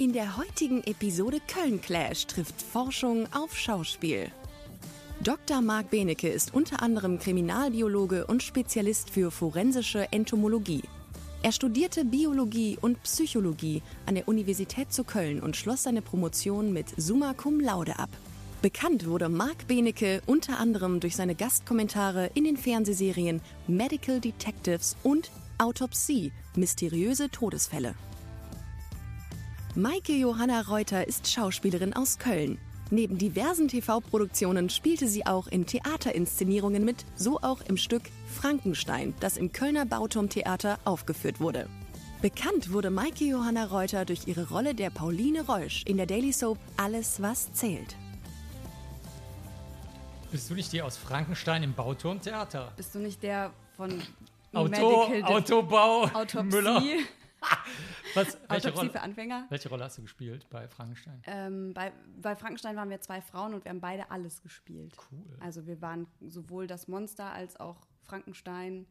In der heutigen Episode Köln Clash trifft Forschung auf Schauspiel. Dr. Marc Benecke ist unter anderem Kriminalbiologe und Spezialist für forensische Entomologie. Er studierte Biologie und Psychologie an der Universität zu Köln und schloss seine Promotion mit Summa Cum Laude ab. Bekannt wurde Marc Benecke unter anderem durch seine Gastkommentare in den Fernsehserien Medical Detectives und Autopsie – Mysteriöse Todesfälle. Maike Johanna Reuter ist Schauspielerin aus Köln. Neben diversen TV-Produktionen spielte sie auch in Theaterinszenierungen mit, so auch im Stück Frankenstein, das im Kölner Bauturmtheater aufgeführt wurde. Bekannt wurde Maike Johanna Reuter durch ihre Rolle der Pauline Reusch in der Daily Soap Alles, was zählt. Bist du nicht die aus Frankenstein im Bauturmtheater? Bist du nicht der von Auto, Medical Autobau, Autopsie? Müller. Was, welche, Rolle, für Anfänger? welche Rolle hast du gespielt bei Frankenstein? Ähm, bei, bei Frankenstein waren wir zwei Frauen und wir haben beide alles gespielt. Cool. Also wir waren sowohl das Monster als auch Frankenstein,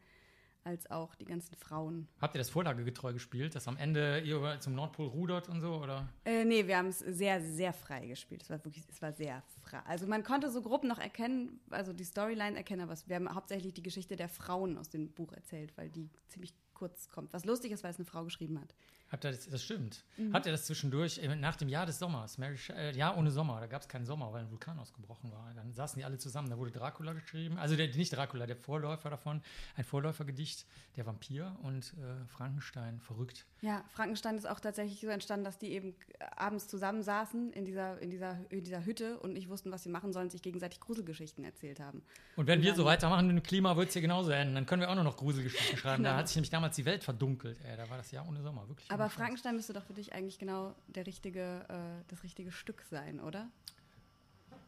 als auch die ganzen Frauen. Habt ihr das vorlagegetreu gespielt, dass am Ende ihr zum Nordpol rudert und so? Oder? Äh, nee, wir haben es sehr, sehr frei gespielt. Es war wirklich, es war sehr frei. Also man konnte so grob noch erkennen, also die Storyline erkennen, aber wir haben hauptsächlich die Geschichte der Frauen aus dem Buch erzählt, weil die ziemlich kurz kommt. Was lustig ist, weil es eine Frau geschrieben hat. Habt ihr das, das stimmt. Mhm. Habt ihr das zwischendurch, äh, nach dem Jahr des Sommers, Mary, äh, Jahr ohne Sommer, da gab es keinen Sommer, weil ein Vulkan ausgebrochen war. Dann saßen die alle zusammen, da wurde Dracula geschrieben, also der, nicht Dracula, der Vorläufer davon, ein Vorläufergedicht, der Vampir und äh, Frankenstein, verrückt. Ja, Frankenstein ist auch tatsächlich so entstanden, dass die eben abends zusammensaßen in dieser, in dieser, in dieser Hütte und nicht wussten, was sie machen sollen, sich gegenseitig Gruselgeschichten erzählt haben. Und wenn wir dann- so weitermachen mit dem Klima, wird es hier genauso enden. Dann können wir auch nur noch Gruselgeschichten schreiben. Da Genau. hat sich nämlich damals die Welt verdunkelt. Ey, da war das Jahr ohne Sommer, wirklich. Aber. Frankenstein müsste doch für dich eigentlich genau der richtige, äh, das richtige Stück sein, oder?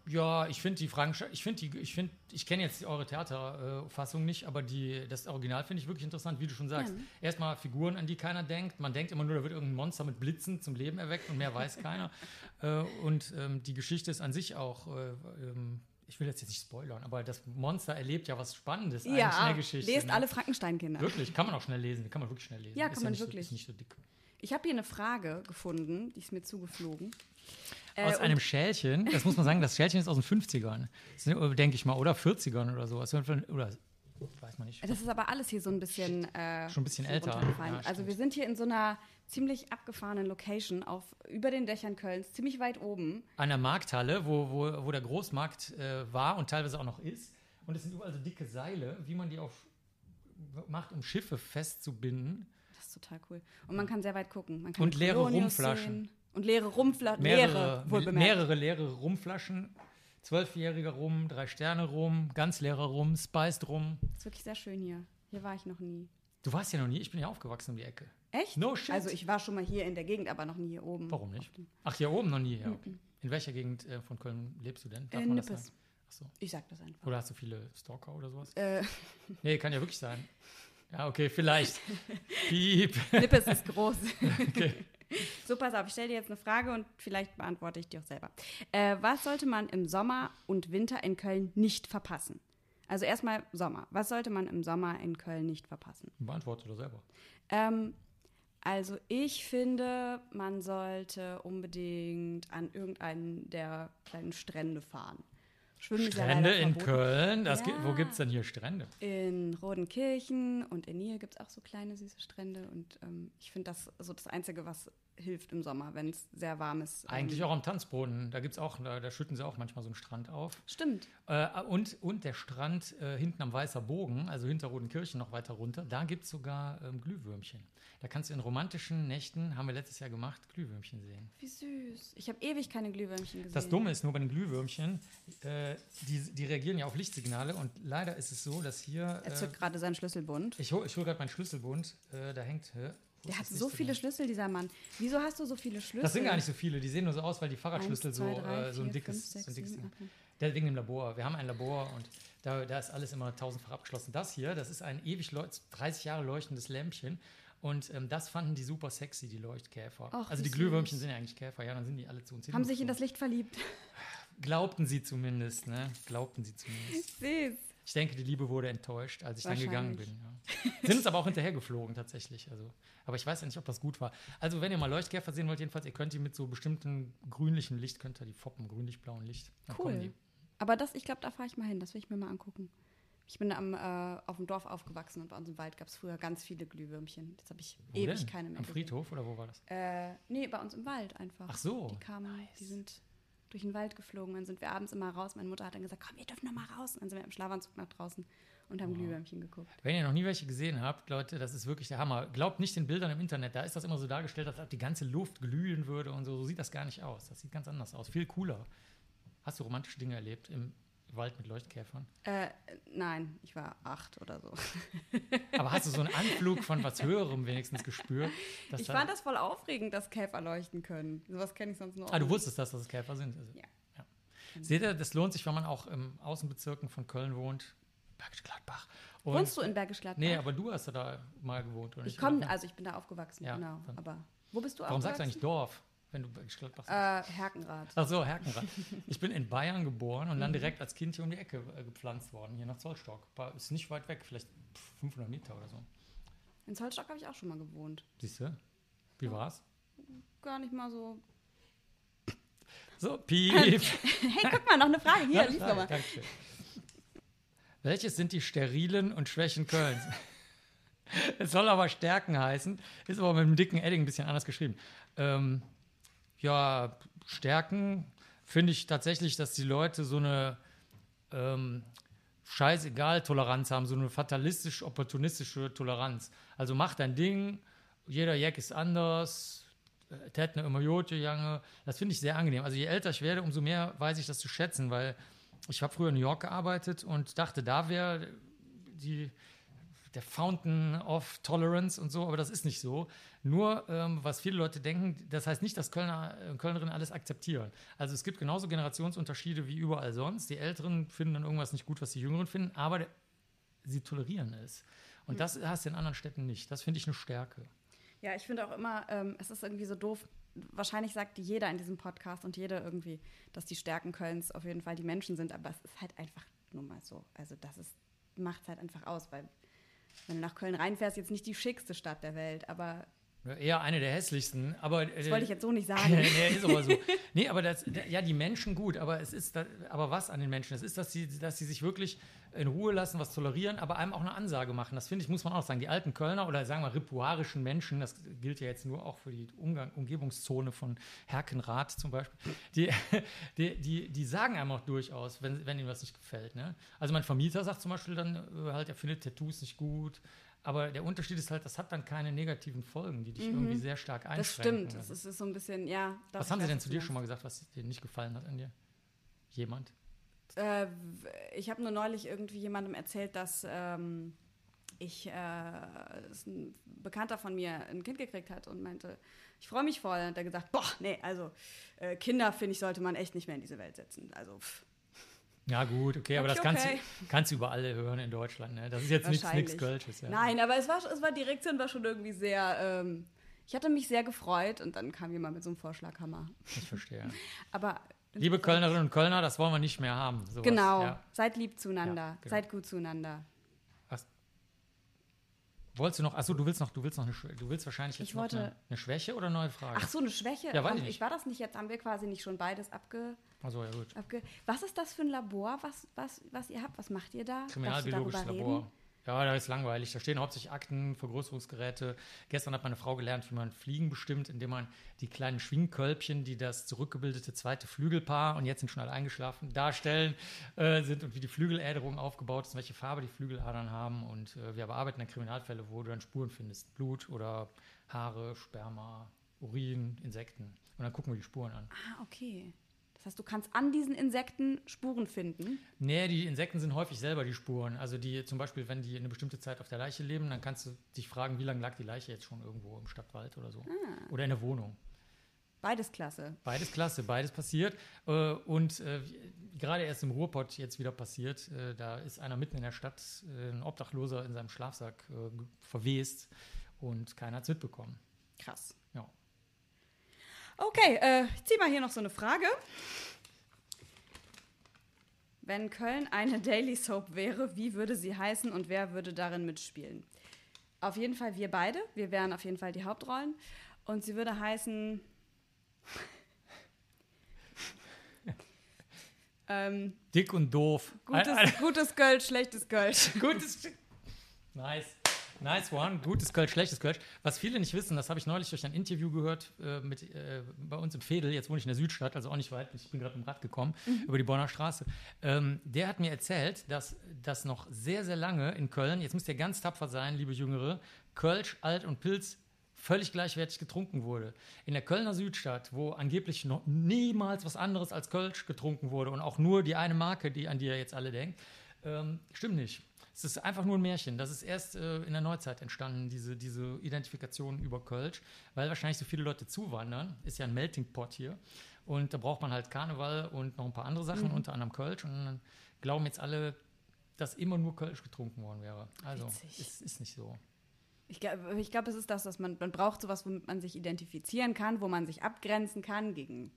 Ja, ich finde die Frankenstein, ich finde die, ich finde, ich kenne jetzt eure Theaterfassung nicht, aber die, das Original finde ich wirklich interessant, wie du schon sagst. Ja. Erstmal Figuren, an die keiner denkt. Man denkt immer nur, da wird irgendein Monster mit Blitzen zum Leben erweckt und mehr weiß keiner. äh, und ähm, die Geschichte ist an sich auch, äh, ähm, ich will jetzt, jetzt nicht spoilern, aber das Monster erlebt ja was Spannendes eigentlich in der Geschichte. lest ne? alle Frankenstein-Kinder. Wirklich, kann man auch schnell lesen, kann man wirklich schnell lesen. Ja, Ist kann man nicht wirklich. Ist nicht so dick. Ich habe hier eine Frage gefunden, die ist mir zugeflogen. Äh, Aus und- einem Schälchen, das muss man sagen, das Schälchen ist aus den 50ern, denke ich mal, oder 40ern oder sowas. Oder weiß man nicht. Das ist aber alles hier so ein bisschen äh, Schon ein bisschen so älter. Ja, also wir sind hier in so einer ziemlich abgefahrenen Location auf über den Dächern Kölns, ziemlich weit oben. An der Markthalle, wo, wo, wo der Großmarkt äh, war und teilweise auch noch ist. Und es sind überall so dicke Seile, wie man die auf macht, um Schiffe festzubinden. Das ist total cool. Und man kann sehr weit gucken. Man kann Und leere Colonius Rumflaschen. sehen. Und leere Rumflaschen. Mehrere, Leere, mehrere leere Rumflaschen. Zwölfjähriger Rum, drei Sterne Rum, ganz leerer Rum, Spiced Rum. Das ist wirklich sehr schön hier. Hier war ich noch nie. Du warst ja noch nie, ich bin ja aufgewachsen um die Ecke. Echt? No shit. Also ich war schon mal hier in der Gegend, aber noch nie hier oben. Warum nicht? Ach, hier oben noch nie. Ja, okay. In welcher Gegend äh, von Köln lebst du denn? Darf In man das Nippes. sagen? Ach so. Ich sag das einfach. Oder hast du viele Stalker oder sowas? Äh, Nee, kann ja wirklich sein. Ja, okay, vielleicht. Piep. Nippes ist groß. Okay. So, pass auf, ich stelle dir jetzt eine Frage und vielleicht beantworte ich die auch selber. Äh, was sollte man im Sommer und Winter in Köln nicht verpassen? Also erstmal Sommer. Was sollte man im Sommer in Köln nicht verpassen? Beantworte doch selber. Ähm, also ich finde, man sollte unbedingt an irgendeinen der kleinen Strände fahren. Schwimmen Strände in. Köln. Ja. gibt, wo gibt es denn hier Strände? In Rodenkirchen und in Niel gibt es auch so kleine süße Strände. Und ähm, ich finde das so das Einzige, was hilft im Sommer, wenn es sehr warm ist. Eigentlich ähm, auch am Tanzboden. Da gibt's auch, da, da schütten sie auch manchmal so einen Strand auf. Stimmt. Äh, und, und der Strand äh, hinten am Weißer Bogen, also hinter Rodenkirchen noch weiter runter, da gibt es sogar ähm, Glühwürmchen. Da kannst du in romantischen Nächten, haben wir letztes Jahr gemacht, Glühwürmchen sehen. Wie süß. Ich habe ewig keine Glühwürmchen gesehen. Das Dumme ist nur bei den Glühwürmchen, äh, die, die reagieren ja auf Lichtsignale und leider ist es so, dass hier. Er Äh, zückt gerade seinen Schlüsselbund. ich hole ich hol gerade meinen Schlüsselbund, äh, da hängt. Der hat so viele? Schlüssel, dieser Mann. Wieso hast du so viele Schlüssel? Das sind gar nicht so viele, die sehen nur so aus, weil die Fahrradschlüssel Eins, zwei, so, drei, äh, so ein vier, dickes, fünf, sechs, so ein dickes sieben, Ding. Der wegen dem Labor. Wir haben ein Labor und da, da ist alles immer tausendfach abgeschlossen. Das hier, das ist ein ewig leu- 30 Jahre leuchtendes Lämpchen. Und ähm, das fanden die super sexy, die Leuchtkäfer. Ach, also die Glühwürmchen sind ja eigentlich Käfer, ja, dann sind die alle zu uns Haben sich in das. Licht verliebt. Glaubten sie zumindest, ne? Glaubten sie zumindest. Süß. Ich denke, die Liebe wurde enttäuscht, als ich dann gegangen bin. Ja. Sind uns aber auch hinterher geflogen, tatsächlich. Also, aber ich weiß ja nicht, ob das gut war. Also, wenn ihr mal Leuchtkäfer sehen wollt, jedenfalls, ihr könnt die mit so bestimmten grünlichen Licht, könnt ihr die foppen, grünlich-blauen Licht. Dann Cool. Aber das, ich glaube, da fahre ich mal hin. Das will ich mir mal angucken. Ich bin am, äh, auf dem Dorf aufgewachsen und bei uns im Wald gab es früher ganz viele Glühwürmchen. Jetzt habe ich Wo ewig denn? keine mehr. Am. Friedhof oder wo war das? Äh, nee, bei uns im Wald einfach. Ach so. Die kamen, die sind durch den Wald geflogen. Dann sind wir abends immer raus. Meine Mutter hat dann gesagt, komm, wir dürfen noch mal raus. Und dann sind wir im Schlafanzug nach draußen und haben Glühwürmchen geguckt. Wenn ihr noch nie welche gesehen habt, Leute, das ist wirklich der Hammer. Glaubt nicht den Bildern im Internet, da ist das immer so dargestellt, als ob die ganze Luft glühen würde und so. So sieht das gar nicht aus. Das sieht ganz anders aus. Viel cooler. Hast du romantische Dinge erlebt im Wald mit Leuchtkäfern? Äh, nein, ich war acht oder so. Aber hast du so einen Anflug von was Höherem wenigstens gespürt? dass Ich fand das voll aufregend, dass Käfer leuchten können. Sowas kenne ich sonst nur. Ah, du wusstest das, dass es Käfer sind? Also, Ja. ja. Seht ihr, das lohnt sich, wenn man auch im Außenbezirken von Köln wohnt. Bergisch Gladbach. Und- Wohnst du in Bergisch Gladbach? Nee, aber du hast da mal gewohnt. Oder ich komme, also ich bin da aufgewachsen, Ja, genau. Aber wo bist du Warum sagst du aufgewachsen? eigentlich Dorf, wenn du Gladbach sagst? Äh, Herkenrath. Ach so, Herkenrad. Ich bin in Bayern geboren und Mhm. dann direkt als Kind hier um die Ecke äh, gepflanzt worden, hier nach Zollstock. Ist nicht weit weg, vielleicht pff, 500 Meter oder so. In Zollstock habe ich auch schon mal gewohnt. Siehst du? Wie war's? Gar nicht mal so. So, piep. Hey, guck mal, noch eine Frage. Hier, Ja, lies klar, doch mal. Dankeschön. Welches sind die sterilen und Schwächen Kölns? es soll aber Stärken heißen, ist aber mit einem dicken Edding ein bisschen anders geschrieben. Ähm, ja, Stärken finde ich tatsächlich, dass die Leute so eine ähm, scheißegal-Toleranz haben, so eine fatalistisch-opportunistische Toleranz. Also mach dein Ding, jeder Jack ist anders, äh, tät ne immer Jote, Jange. Das finde ich sehr angenehm. Also je älter ich werde, umso mehr weiß ich das zu schätzen, weil ich habe früher in New York gearbeitet und dachte, da wäre die der Fountain of Tolerance und so, aber das ist nicht so. Nur, ähm, was viele Leute denken, das heißt nicht, dass Kölner und Kölnerinnen alles akzeptieren. Also es gibt genauso Generationsunterschiede wie überall sonst. Die Älteren finden dann irgendwas nicht gut, was die Jüngeren finden, aber der, sie tolerieren es. Und das hast du in anderen Städten nicht. Das finde ich eine Stärke. Ja, ich finde auch immer, ähm, es ist irgendwie so doof. Wahrscheinlich sagt jeder in diesem Podcast und jeder irgendwie, dass die Stärken Kölns auf jeden Fall die Menschen sind, aber es ist halt einfach nur mal so. Also das ist, macht es halt einfach aus, weil wenn du nach Köln reinfährst, jetzt nicht die schickste Stadt der Welt, aber Eher eine der hässlichsten, aber das wollte ich jetzt so nicht sagen. nee, ist aber so. Nee, aber das, ja, die Menschen gut, aber es ist, da, aber was an den Menschen? Es ist, dass sie, dass sie sich wirklich in Ruhe lassen, was tolerieren, aber einem auch eine Ansage machen. Das finde ich, muss man auch sagen. Die alten Kölner oder sagen wir ripuarischen Menschen, das gilt ja jetzt nur auch für die Umgang, Umgebungszone von Herkenrath zum Beispiel, die, die, die, die sagen einem auch durchaus, wenn, wenn ihnen was nicht gefällt. Ne? Also mein Vermieter sagt zum Beispiel dann äh, halt, er findet Tattoos nicht gut. Aber der Unterschied ist halt, das hat dann keine negativen Folgen, die dich irgendwie sehr stark einschränken. Das stimmt. Das ist, ist so ein bisschen, ja. Was haben sie denn zu dir schon mal gesagt, was dir nicht gefallen hat an dir? Jemand? Äh, ich habe nur neulich irgendwie jemandem erzählt, dass ähm, ich, äh, dass ein Bekannter von mir ein Kind gekriegt hat und meinte, ich freue mich voll. Und hat er gesagt, boah, nee, also äh, Kinder, finde ich, sollte man echt nicht mehr in diese Welt setzen. Also, pff, Ja, gut, okay, aber Okay, das kannst, okay. du, kannst du über alle hören in Deutschland. Ne? Das ist jetzt nichts Kölsches. Ja. Nein, aber es war, es war die Reaktion war schon irgendwie sehr, ähm, ich hatte mich sehr gefreut und dann kam jemand mit so einem Vorschlaghammer. Ich verstehe. Aber Liebe Kölnerinnen und Kölner, das wollen wir nicht mehr haben. Sowas. Genau, Ja. seid lieb zueinander, Ja, genau. seid gut zueinander. Wolltest du noch, achso, du willst noch, du willst noch eine, du willst wahrscheinlich jetzt Ich noch wollte- eine, eine Schwäche oder eine neue Frage? Ach so, eine Schwäche? Ja, weiß Komm, ich war das nicht jetzt, haben wir quasi nicht schon beides abge... Achso, ja gut. abge was ist das für ein Labor, was, was, was ihr habt? Was macht ihr da? Kriminalbiologisches Labor. reden? Ja, da ist langweilig. Da stehen hauptsächlich Akten, Vergrößerungsgeräte. Gestern hat meine Frau gelernt, wie man Fliegen bestimmt, indem man die kleinen Schwingkölbchen, die das zurückgebildete zweite Flügelpaar, und jetzt sind schon alle eingeschlafen, darstellen, äh, sind und wie die Flügeläderung aufgebaut ist, welche Farbe die Flügeladern haben. Und äh, wir bearbeiten dann Kriminalfälle, wo du dann Spuren findest. Blut oder Haare, Sperma, Urin, Insekten. Und dann gucken wir die Spuren an. Ah, okay. Das heißt, du kannst an diesen Insekten Spuren finden. Nee, die Insekten sind häufig selber die Spuren. Also die zum Beispiel, wenn die eine bestimmte Zeit auf der Leiche leben, dann kannst du dich fragen, wie lange lag die Leiche jetzt schon irgendwo im Stadtwald oder so. Oder in der Wohnung. Beides klasse. Beides klasse, beides passiert. Äh, Und äh, gerade erst im Ruhrpott jetzt wieder passiert, äh, da ist einer mitten in der Stadt, ein Obdachloser in seinem Schlafsack verwest und keiner hat es mitbekommen. Krass. Ja. Okay, äh, ich ziehe mal hier noch so eine Frage. wenn Köln eine Daily Soap wäre, wie würde sie heißen und wer würde darin mitspielen? Auf jeden Fall wir beide. Wir wären auf jeden Fall die Hauptrollen. Und sie würde heißen. ähm, Dick und doof. gutes, gutes Gold, schlechtes Gold. Gutes. Nice. Nice one. Gutes Kölsch, schlechtes Kölsch. Was viele nicht wissen, das habe ich neulich durch ein Interview gehört äh, mit, äh, bei uns im Fedel. Jetzt wohne ich in der Südstadt, also auch nicht weit. Ich bin gerade im Rad gekommen über die Bonner Straße. Ähm, der hat mir erzählt, dass das noch sehr, sehr lange in Köln, jetzt müsst ihr ganz tapfer sein, liebe Jüngere, Kölsch, Alt und Pilz völlig gleichwertig getrunken wurde. In der Kölner Südstadt, wo angeblich noch niemals was anderes als Kölsch getrunken wurde und auch nur die eine Marke, die an die ihr jetzt alle denkt, ähm, stimmt nicht. Es ist einfach nur ein Märchen. Das ist erst äh, in der Neuzeit entstanden, diese, diese Identifikation über Kölsch, weil wahrscheinlich so viele Leute zuwandern. Ist ja ein Melting Pot hier. Und da braucht man halt Karneval und noch ein paar andere Sachen, unter anderem Kölsch. Und dann glauben jetzt alle, dass immer nur Kölsch getrunken worden wäre. Also, es ist nicht so. Ich glaube, ich glaub, es ist das, dass man, man braucht sowas, womit man sich identifizieren kann, wo man sich abgrenzen kann gegen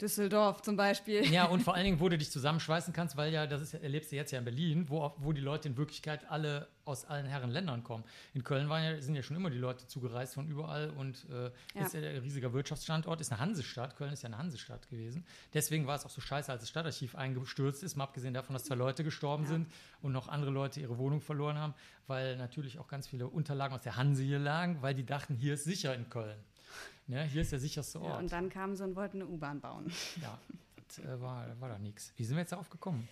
Düsseldorf zum Beispiel. Ja, und vor allen Dingen, wo du dich zusammenschweißen kannst, weil ja, das ist, erlebst du jetzt ja in Berlin, wo, wo die Leute in Wirklichkeit alle aus allen Herren Ländern kommen. In Köln waren ja, sind ja schon immer die Leute zugereist von überall und äh, Ja. ist ja ein riesiger Wirtschaftsstandort, ist eine Hansestadt. Köln ist ja eine Hansestadt gewesen. Deswegen war es auch so scheiße, als das Stadtarchiv eingestürzt ist, mal abgesehen davon, dass zwei Leute gestorben Ja. sind und noch andere Leute ihre Wohnung verloren haben, weil natürlich auch ganz viele Unterlagen aus der Hanse hier lagen, weil die dachten, hier ist sicher in Köln. Ja, hier ist der sicherste Ja, Ort. und dann kamen sie und wollten eine U-Bahn bauen. Ja, das äh, war, war da nichts. Wie sind wir jetzt darauf gekommen?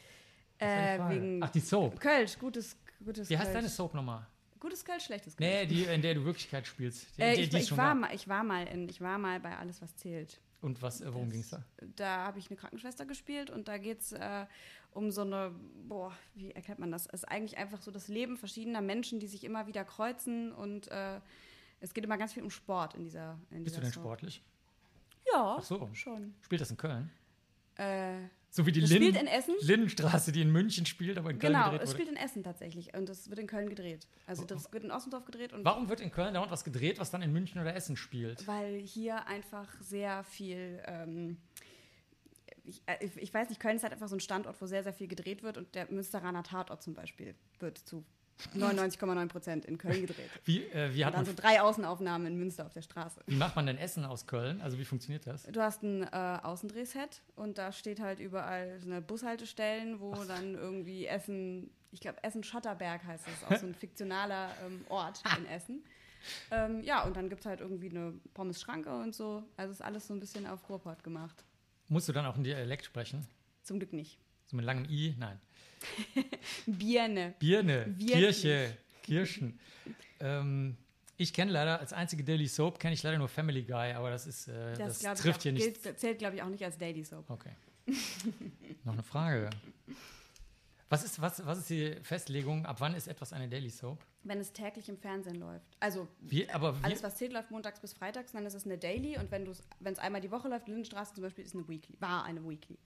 Äh, wegen Ach, die Soap. Kölsch, gutes, gutes Wie heißt Kölsch. deine Soap nochmal? Gutes Kölsch, schlechtes Kölsch. Nee, die, in der du Wirklichkeit spielst. Die, äh, die, ich, die ich, war mal, ich, war mal in, ich war mal bei Alles, was zählt. Und was, äh, worum ging es da? Da habe ich eine Krankenschwester gespielt und da geht es äh, um so eine, boah, wie erkennt man das? Es ist eigentlich einfach so das Leben verschiedener Menschen, die sich immer wieder kreuzen und äh, es geht immer ganz viel um Sport in dieser in Bist du dieser denn Soap. sportlich? Ja, Ach so. schon. Spielt das in Köln? Äh, So wie die Das Linden- spielt in Essen? Lindenstraße, die in München spielt, aber in Köln genau, gedreht es wurde. spielt in Essen tatsächlich und das wird in Köln gedreht. Also das wird in Ossendorf gedreht und Warum wird in Köln dauernd was gedreht, was dann in München oder Essen spielt? weil hier einfach sehr viel. Ähm, ich, äh, ich- ich weiß nicht, Köln ist halt einfach so ein Standort, wo sehr, sehr viel gedreht wird und der Münsteraner Tatort zum Beispiel wird zu 99,9 Prozent in Köln gedreht. Wie, äh, wie, Und hat dann man, so drei Außenaufnahmen in Münster auf der Straße. wie macht man denn Essen aus Köln? Also wie funktioniert das? Du hast ein äh, Außendrehset und da steht halt überall so eine Bushaltestellen, wo dann irgendwie Essen, ich glaube Essen-Schotterberg heißt das, auch so ein fiktionaler ähm, Ort in Essen. Ähm, ja, und dann gibt es halt irgendwie eine Pommes-Schranke und so. Also ist alles so ein bisschen auf Ruhrpott gemacht. Musst du dann auch ein Dialekt sprechen? Zum Glück nicht. So mit langem I? Nein. Birne. Birne, Wirklich? Kirche, Kirschen. ähm, ich kenne leider, als einzige Daily Soap kenne ich leider nur Family Guy, aber das ist, äh, das, glaub trifft hier nicht. gilt, zählt, glaube ich, auch nicht als Daily Soap. Okay. Noch eine Frage. Was ist, was, was ist die Festlegung? Ab wann ist etwas eine Daily Soap? Wenn es täglich im Fernsehen läuft. Also Wie, aber wie, alles, was zählt, läuft montags bis freitags, dann ist es eine Daily. Und wenn es einmal die Woche läuft, Lindenstraße zum Beispiel, ist eine Weekly. War eine Weekly.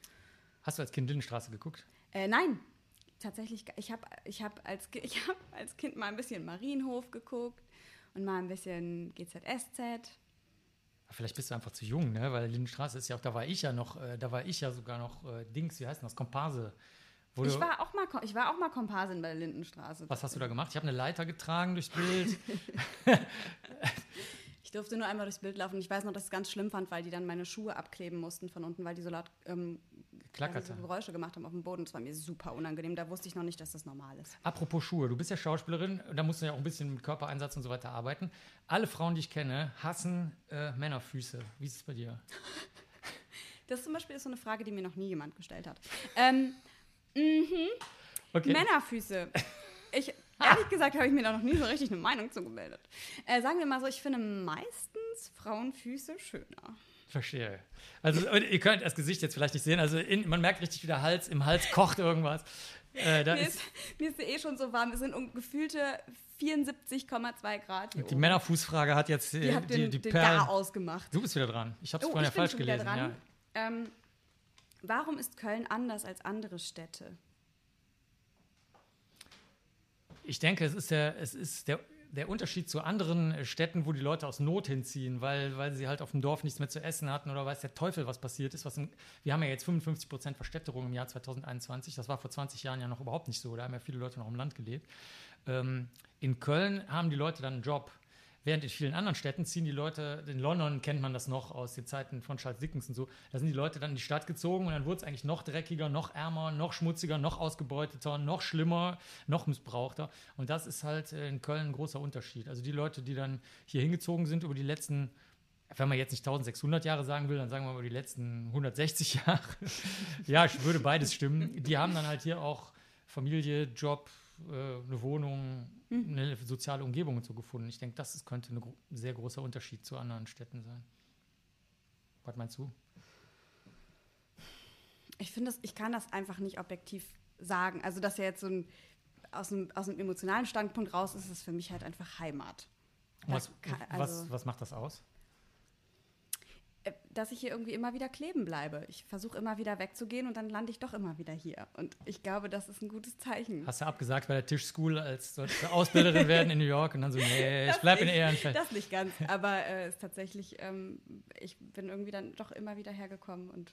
hast du als Kind Lindenstraße geguckt? Äh, nein, tatsächlich, ich habe ich hab als, ich hab als Kind mal ein bisschen Marienhof geguckt und mal ein bisschen GZSZ. Vielleicht bist du einfach zu jung, ne? Weil Lindenstraße ist ja auch, da war ich ja noch, äh, da war ich ja sogar noch äh, Dings, wie heißt denn das? Komparse. Ich war auch mal, ich war auch mal Komparsin bei der Lindenstraße. was hast du da gemacht? Ich habe eine Leiter getragen durchs Bild. Ich durfte nur einmal durchs Bild laufen. Ich weiß noch, dass ich es ganz schlimm fand, weil die dann meine Schuhe abkleben mussten von unten, weil die so laut ähm, Klackerte. also so Geräusche gemacht haben auf dem Boden. Das war mir super unangenehm. Da wusste ich noch nicht, dass das normal ist. Apropos Schuhe, du bist ja Schauspielerin, da musst du ja auch ein bisschen mit Körpereinsatz und so weiter arbeiten. Alle Frauen, die ich kenne, hassen äh, Männerfüße. Wie ist es bei dir? Das zum Beispiel ist so eine Frage, die mir noch nie jemand gestellt hat. Ähm, Okay. Männerfüße. Ich, ehrlich gesagt, habe ich mir da noch nie so richtig eine Meinung zu gemeldet. Äh, sagen wir mal so, ich finde meistens Frauenfüße schöner. Verstehe. Also ihr könnt das Gesicht jetzt vielleicht nicht sehen. Also in, man merkt richtig, wie der Hals, im Hals kocht irgendwas. Äh, Mir ist, ist, mir ist eh schon so warm. Es sind um gefühlte 74,2 Grad die oben. Männerfußfrage hat jetzt äh, Die hat die, den, die den Perlen. Gar ausgemacht. Du bist wieder dran. Ich habe es Oh, vorhin ja falsch gelesen. Ja. Ähm, warum ist Köln anders als andere Städte? Ich denke, es ist der, es ist der, der Unterschied zu anderen Städten, wo die Leute aus Not hinziehen, weil, weil sie halt auf dem Dorf nichts mehr zu essen hatten oder weiß der Teufel, was passiert ist. Was in, wir haben ja jetzt 55 Prozent Verstädterung im Jahr 2021. Das war vor 20 Jahren ja noch überhaupt nicht so. Da haben ja viele Leute noch im Land gelebt. Ähm, in Köln haben die Leute dann einen Job. Während in vielen anderen Städten ziehen die Leute, in London kennt man das noch aus den Zeiten von Charles Dickens und so, da sind die Leute dann in die Stadt gezogen und dann wurde es eigentlich noch dreckiger, noch ärmer, noch schmutziger, noch ausgebeuteter, noch schlimmer, noch missbrauchter. Und das ist halt äh, in Köln ein großer Unterschied. Also die Leute, die dann hier hingezogen sind über die letzten wenn man jetzt nicht 1600 Jahre sagen will, dann sagen wir mal die letzten 160 Jahre. ja, ich würde beides stimmen. Die haben dann halt hier auch Familie, Job, äh, eine Wohnung, mhm. eine soziale Umgebung und so gefunden. Ich denke, das ist, könnte ein gro sehr großer Unterschied zu anderen Städten sein. Was meinst du? Ich finde, ich kann das einfach nicht objektiv sagen. Also, dass ja jetzt so ein aus einem, aus einem emotionalen Standpunkt raus ist, ist es für mich halt einfach Heimat. Was, kann, also, was, was macht das aus? Dass ich hier irgendwie immer wieder kleben bleibe. Ich versuche immer wieder wegzugehen und dann lande ich doch immer wieder hier. Und ich glaube, das ist ein gutes Zeichen. Hast du abgesagt bei der Tischschool, als sollte Ausbilderin werden in New York und dann so, nee, ich bleibe in Ehrenfeld. Das nicht ganz, aber äh, ist tatsächlich, ähm, ich bin irgendwie dann doch immer wieder hergekommen. Und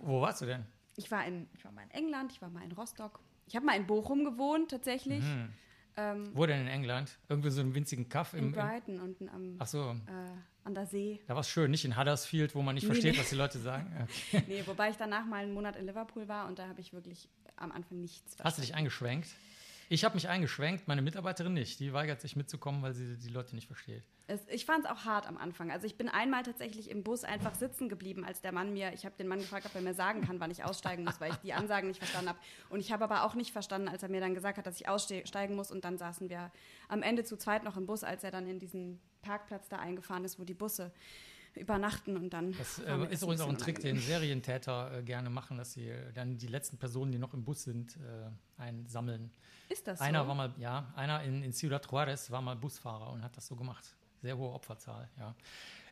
Wo warst du denn? Ich war, in, ich war mal in England, ich war mal in Rostock. Ich habe mal in Bochum gewohnt, tatsächlich. Mhm. Ähm, Wo denn in England? Irgendwie so einen winzigen Kaff im. In Brighton im, unten am. Ach so. Äh, an der See. Da war es schön, nicht in Huddersfield, wo man nicht nee, versteht, nee. was die Leute sagen. Okay. Nee, wobei ich danach mal einen Monat in Liverpool war und da habe ich wirklich am Anfang nichts verstanden. Hast du dich eingeschwenkt? Ich habe mich eingeschwenkt, meine Mitarbeiterin nicht. Die weigert sich mitzukommen, weil sie die Leute nicht versteht. Es, ich fand es auch hart am Anfang. Also ich bin einmal tatsächlich im Bus einfach sitzen geblieben, als der Mann mir, ich habe den Mann gefragt, ob er mir sagen kann, wann ich aussteigen muss, weil ich die Ansagen nicht verstanden habe. Und ich habe aber auch nicht verstanden, als er mir dann gesagt hat, dass ich aussteigen muss. Und dann saßen wir am Ende zu zweit noch im Bus, als er dann in diesen Parkplatz da eingefahren ist, wo die Busse übernachten und dann. Das äh, ist übrigens auch ein Trick, den Serientäter äh, gerne machen, dass sie äh, dann die letzten Personen, die noch im Bus sind, äh, einsammeln. Ist das so? Einer war mal, ja, einer in, in Ciudad Juarez war mal Busfahrer und hat das so gemacht. Sehr hohe Opferzahl, ja.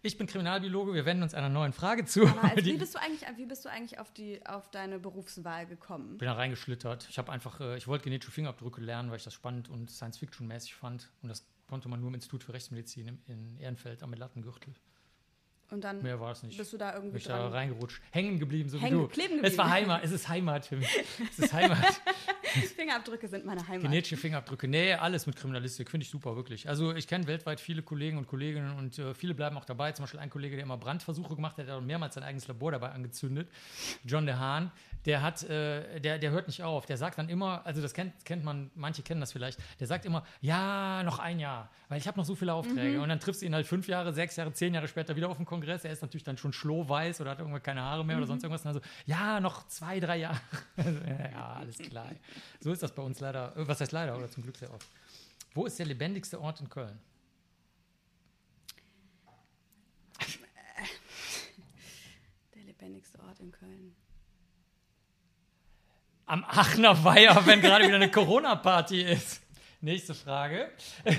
Ich bin Kriminalbiologe, wir wenden uns einer neuen Frage zu. Also wie, bist du eigentlich, wie bist du eigentlich auf, die, auf deine Berufswahl gekommen? Bin da reingeschlittert. Ich habe einfach, äh, ich wollte genetische Fingerabdrücke lernen, weil ich das spannend und Science-Fiction-mäßig fand. Und das konnte man nur im Institut für Rechtsmedizin in Ehrenfeld am Lattengürtel. Und dann Mehr war es nicht. bist du da irgendwie Bin ich da reingerutscht. Hängen geblieben, so Hängen, wie du. Kleben geblieben. Es war Heimat, es ist Heimat für mich. Es ist Heimat. Fingerabdrücke sind meine Heimat. Genetische Fingerabdrücke. Nee, alles mit Kriminalistik. Finde ich super, wirklich. Also ich kenne weltweit viele Kollegen und Kolleginnen und äh, viele bleiben auch dabei. Zum Beispiel ein Kollege, der immer Brandversuche gemacht hat, der hat mehrmals sein eigenes Labor dabei angezündet. John DeHaan. Der hat, äh, der, der hört nicht auf. Der sagt dann immer, also das kennt, kennt man, manche kennen das vielleicht, der sagt immer, ja, noch ein Jahr, weil ich habe noch so viele Aufträge. Mhm. Und dann triffst du ihn halt fünf Jahre, sechs Jahre, zehn Jahre später wieder auf dem Kongress. Er ist natürlich dann schon schlohweiß oder hat irgendwann keine Haare mehr mhm. oder sonst irgendwas. Und dann so, ja, noch zwei, drei Jahre. ja, alles klar. So ist das bei uns leider, äh, was heißt leider oder zum Glück sehr oft. Wo ist der lebendigste Ort in Köln? Der lebendigste Ort in Köln. Am Aachener Weiher, wenn gerade wieder eine Corona-Party ist. Nächste Frage.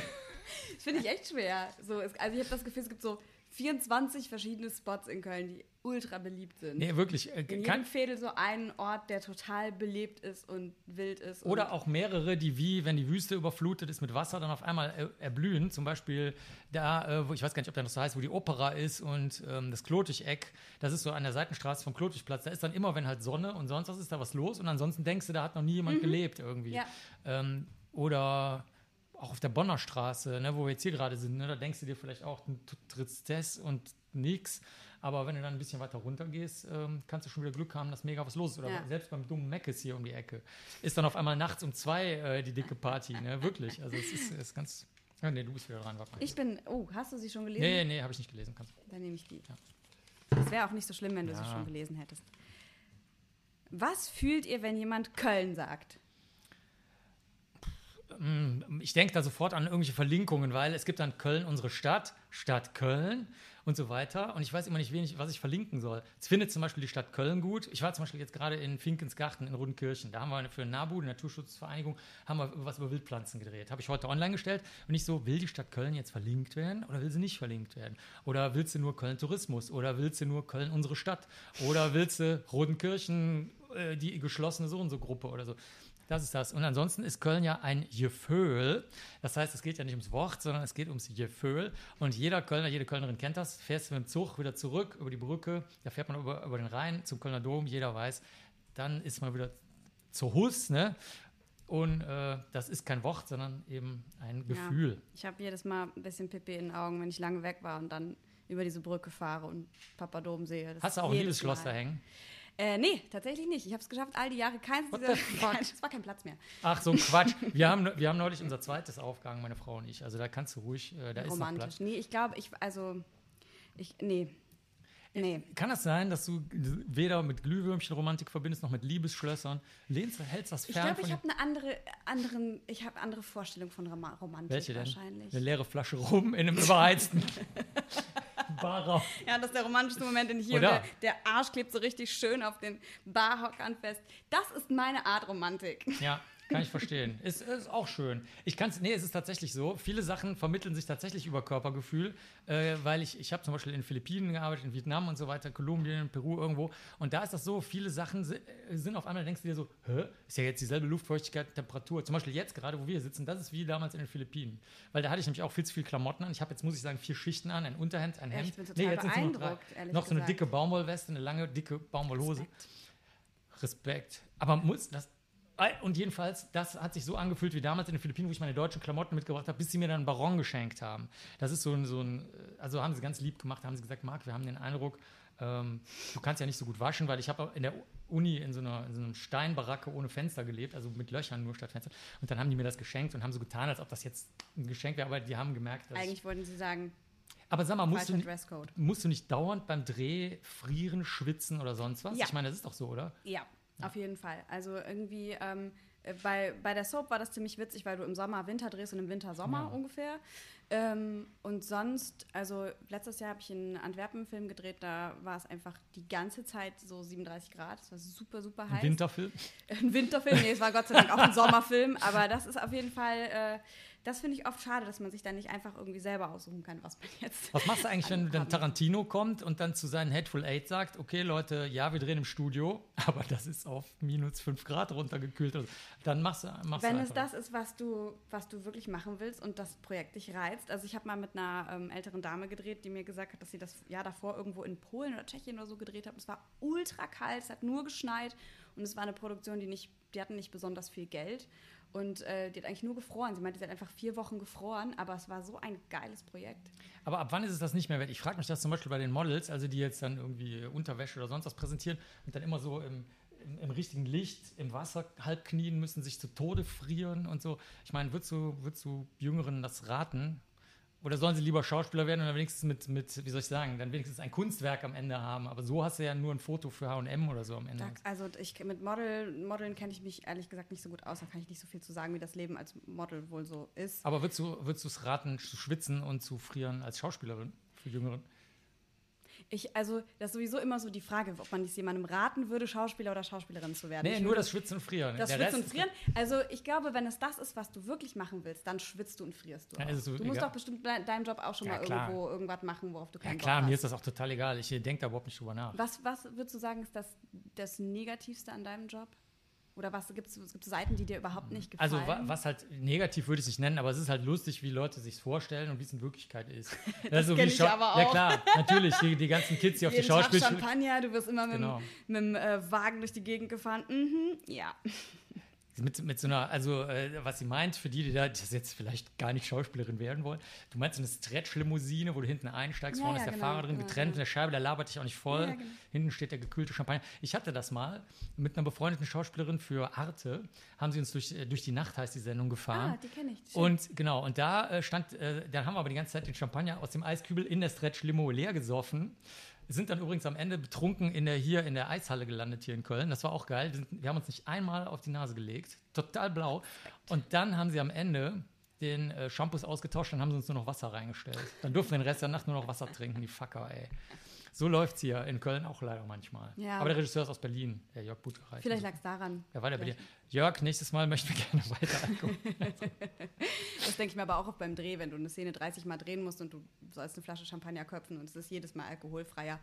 Das finde ich echt schwer. So, also ich habe das Gefühl, es gibt so 24 verschiedene Spots in Köln, die ultra beliebt sind. Nee, wirklich. Äh, in jedem Fädel so einen Ort, der total belebt ist und wild ist. Oder auch mehrere, die wie, wenn die Wüste überflutet ist mit Wasser, dann auf einmal er, erblühen. Zum Beispiel da, äh, wo ich weiß gar nicht, ob der noch so heißt, wo die Opera ist und ähm, das Kloticheck. Das ist so an der Seitenstraße vom Klotichplatz. Da ist dann immer, wenn halt Sonne und sonst was ist da was los. Und ansonsten denkst du, da hat noch nie jemand mhm. gelebt irgendwie. Ja. Ähm, oder auch auf der Bonner Straße, ne, wo wir jetzt hier gerade sind, ne, da denkst du dir vielleicht auch Tristesse und nix. Aber wenn du dann ein bisschen weiter runter gehst, ähm, kannst du schon wieder Glück haben, dass mega was los ist. Oder ja. selbst beim dummen Meckes hier um die Ecke ist dann auf einmal nachts um zwei äh, die dicke Party. Ne? Wirklich. Also es ist, ist ganz. Ja, nee, du bist wieder dran. Warte mal. Ich bin. Oh, hast du sie schon gelesen? Nee, nee, habe ich nicht gelesen. Kannst. Dann nehme ich die. Ja. Das wäre auch nicht so schlimm, wenn du ja. sie schon gelesen hättest. Was fühlt ihr, wenn jemand Köln sagt? Hm, ich denke da sofort an irgendwelche Verlinkungen, weil es gibt dann Köln, unsere Stadt, Stadt Köln und so weiter. Und ich weiß immer nicht wenig, was ich verlinken soll. Es findet zum Beispiel die Stadt Köln gut. Ich war zum Beispiel jetzt gerade in Finkensgarten in Rundkirchen. Da haben wir für NABU, die Naturschutzvereinigung, haben wir was über Wildpflanzen gedreht. Habe ich heute online gestellt. Und ich so, will die Stadt Köln jetzt verlinkt werden oder will sie nicht verlinkt werden? Oder willst du nur Köln Tourismus? Oder willst du nur Köln unsere Stadt? Oder willst du Rodenkirchen, äh, die geschlossene so und so Gruppe oder so? Das ist das. Und ansonsten ist Köln ja ein Gefühl. Das heißt, es geht ja nicht ums Wort, sondern es geht ums Gefühl. Und jeder Kölner, jede Kölnerin kennt das. Fährst du mit dem Zug wieder zurück über die Brücke, da fährt man über, über den Rhein zum Kölner Dom, jeder weiß, dann ist man wieder zu Hus, ne? Und äh, das ist kein Wort, sondern eben ein Gefühl. Ja, ich habe jedes Mal ein bisschen Pipi in den Augen, wenn ich lange weg war und dann über diese Brücke fahre und Papa Dom sehe. Das Hast du auch ein Liebesschloss da hängen? Äh, nee, tatsächlich nicht. Ich habe es geschafft, all die Jahre keins What dieser. fuck? Es war kein Platz mehr. Ach, so ein Quatsch. Wir haben, wir haben neulich unser zweites aufgegangen, meine Frau und ich. Also da kannst du ruhig, äh, da ist noch Romantisch. Platz. Nee, ich glaube, ich, also, ich, nee. Nee. Kann das sein, dass du weder mit Glühwürmchen Romantik verbindest, noch mit Liebesschlössern? Lehnst, hältst das Ich fern glaube, ich habe eine andere, anderen, ich habe andere Vorstellung von Roma Romantik Welche denn? wahrscheinlich. Eine leere Flasche rum in einem überheizten Barraum. Ja, das ist der romantischste Moment, ich hier Oder? der, der Arsch klebt so richtig schön auf den Barhockern fest. Das ist meine Art Romantik. Ja, kann ich verstehen. Ist, ist auch schön. Ich kann es, nee, es ist tatsächlich so. Viele Sachen vermitteln sich tatsächlich über Körpergefühl, äh, weil ich, ich habe zum Beispiel in den Philippinen gearbeitet, in Vietnam und so weiter, Kolumbien, Peru irgendwo. Und da ist das so, viele Sachen si- sind auf einmal, denkst du dir so, hä, ist ja jetzt dieselbe Luftfeuchtigkeit, Temperatur. Zum Beispiel jetzt gerade, wo wir sitzen, das ist wie damals in den Philippinen. Weil da hatte ich nämlich auch viel zu viel Klamotten an. Ich habe jetzt, muss ich sagen, vier Schichten an, ein Unterhemd, ein Ja, Hemd. ich bin total jetzt sind's nur noch beeindruckt, Noch so eine dicke Baumwollweste, eine lange, dicke Baumwollhose. Respekt. Aber muss das. Und jedenfalls, das hat sich so angefühlt wie damals in den Philippinen, wo ich meine deutschen Klamotten mitgebracht habe, bis sie mir dann einen Baron geschenkt haben. Das ist so ein, so ein, also haben sie ganz lieb gemacht, haben sie gesagt, Marc, wir haben den Eindruck, ähm, du kannst ja nicht so gut waschen, weil ich habe in der Uni in so, einer, in so einem Steinbaracke ohne Fenster gelebt, also mit Löchern nur statt Fenster. Und dann haben die mir das geschenkt und haben so getan, als ob das jetzt ein Geschenk wäre, aber die haben gemerkt, dass ich, Eigentlich wollten sie sagen, Aber sag mal, musst du, falscher ni- Dresscode. musst du nicht dauernd beim Dreh frieren, schwitzen oder sonst was? Ja. Ich meine, das ist doch so, oder? Ja, auf jeden Fall. Also irgendwie ähm, äh, bei, bei der Soap war das ziemlich witzig, weil du im Sommer Winter drehst und im Winter Sommer Ja. ungefähr. Ähm, und sonst, also letztes Jahr habe ich in Antwerpen einen Film gedreht, da war es einfach die ganze Zeit so 37 Grad. Es war super, super Ein heiß. Winterfilm? Ein Winterfilm, nee, es war Gott sei Dank auch ein Sommerfilm, aber das ist auf jeden Fall, äh, das finde ich oft schade, dass man sich da nicht einfach irgendwie selber aussuchen kann, was man jetzt. Was machst du eigentlich, wenn dann. Tarantino kommt und dann zu seinen Hateful Eight sagt, okay Leute, ja, wir drehen im Studio, aber das ist auf minus 5 Grad runtergekühlt. Also, Dann machst du, machst Wenn du es das ist, was du, was du wirklich machen willst und das Projekt dich reizt. Also ich habe mal mit einer ähm, älteren Dame gedreht, die mir gesagt hat, dass sie das Jahr davor irgendwo in Polen oder Tschechien oder so gedreht hat. Es war ultra kalt, es hat nur geschneit und es war eine Produktion, die nicht, die hatten nicht besonders viel Geld. Und äh, die hat eigentlich nur gefroren. Sie meinte, sie hat einfach vier Wochen gefroren, aber es war so ein geiles Projekt. Aber ab wann ist es das nicht mehr wert? Ich frage mich das zum Beispiel bei den Models, also die jetzt dann irgendwie Unterwäsche oder sonst was präsentieren und dann immer so im, im, im richtigen Licht, im Wasser halb knien müssen, sich zu Tode frieren und so. Ich meine, würdest du, würdest du Jüngeren das raten? Oder sollen sie lieber Schauspieler werden und dann wenigstens mit, mit, wie soll ich sagen, dann wenigstens ein Kunstwerk am Ende haben? Aber so hast du ja nur ein Foto für H&M oder so am Ende. Also ich, mit Model, Modeln kenne ich mich ehrlich gesagt nicht so gut aus. Da kann ich nicht so viel zu sagen, wie das Leben als Model wohl so ist. Aber würdest du würdest du es raten, zu schwitzen und zu frieren als Schauspielerin für Jüngeren? Ich, also, das ist sowieso immer so die Frage, ob man es jemandem raten würde, Schauspieler oder Schauspielerin zu werden. Nee, Ich nur würde- das Schwitzen und Frieren. das Der Schwitzen Rest und Frieren. Also, ich glaube, wenn es das ist, was du wirklich machen willst, dann schwitzt du und frierst du. Ja, auch. ist es so du musst egal. doch bestimmt de deinem Job auch schon Ja, mal klar. irgendwo irgendwas machen, worauf du Ja keinen klar, Bock mir ist das auch total egal. Ich denke da überhaupt nicht drüber nach. Was, was würdest du sagen, ist das, das Negativste an deinem Job? Oder was gibt es Seiten, die dir überhaupt nicht gefallen? Also wa- was halt negativ würde ich es nicht nennen, aber es ist halt lustig, wie Leute sich vorstellen und wie es in Wirklichkeit ist. Also kenn wie ich Schau- aber Ja auch. klar, natürlich, die, die ganzen Kids, die auf die Schauspielschule... Champagner, du wirst immer mit, Genau. dem- mit dem äh, Wagen durch die Gegend gefahren. Mhm, ja. Mit, mit so einer, also äh, was sie meint, für die, die da das jetzt vielleicht gar nicht Schauspielerin werden wollen, du meinst so eine Stretch-Limousine, wo du hinten einsteigst, Ja, vorne ja, ist der genau, Fahrer drin, genau, getrennt in der Scheibe, der labert dich auch nicht voll. Ja, genau. Hinten steht der gekühlte Champagner. Ich hatte das mal mit einer befreundeten Schauspielerin für Arte, haben sie uns durch, äh, durch die Nacht, heißt die Sendung, gefahren. Ah, die kenne ich. Und genau, und da äh, stand, äh, dann haben wir aber die ganze Zeit den Champagner aus dem Eiskübel in der Stretch-Limo leer gesoffen. Sind dann übrigens am Ende betrunken in der, hier in der Eishalle gelandet, hier in Köln. Das war auch geil. Wir, sind, wir haben uns nicht einmal auf die Nase gelegt. Total blau. Und dann haben sie am Ende den äh, Shampoos ausgetauscht, dann haben sie uns nur noch Wasser reingestellt. Dann durften wir den Rest der Nacht nur noch Wasser trinken, die Fucker, ey. So läuft es hier in Köln auch leider manchmal. Ja. Aber der Regisseur ist aus Berlin, der Jörg Butgereich. Vielleicht lag es daran. Wer war der bei dir? Vielleicht. Jörg, nächstes Mal möchten wir gerne weiter Alkohol. Das denke ich mir aber auch beim Dreh, wenn du eine Szene 30 Mal drehen musst und du sollst eine Flasche Champagner köpfen und es ist jedes Mal alkoholfreier.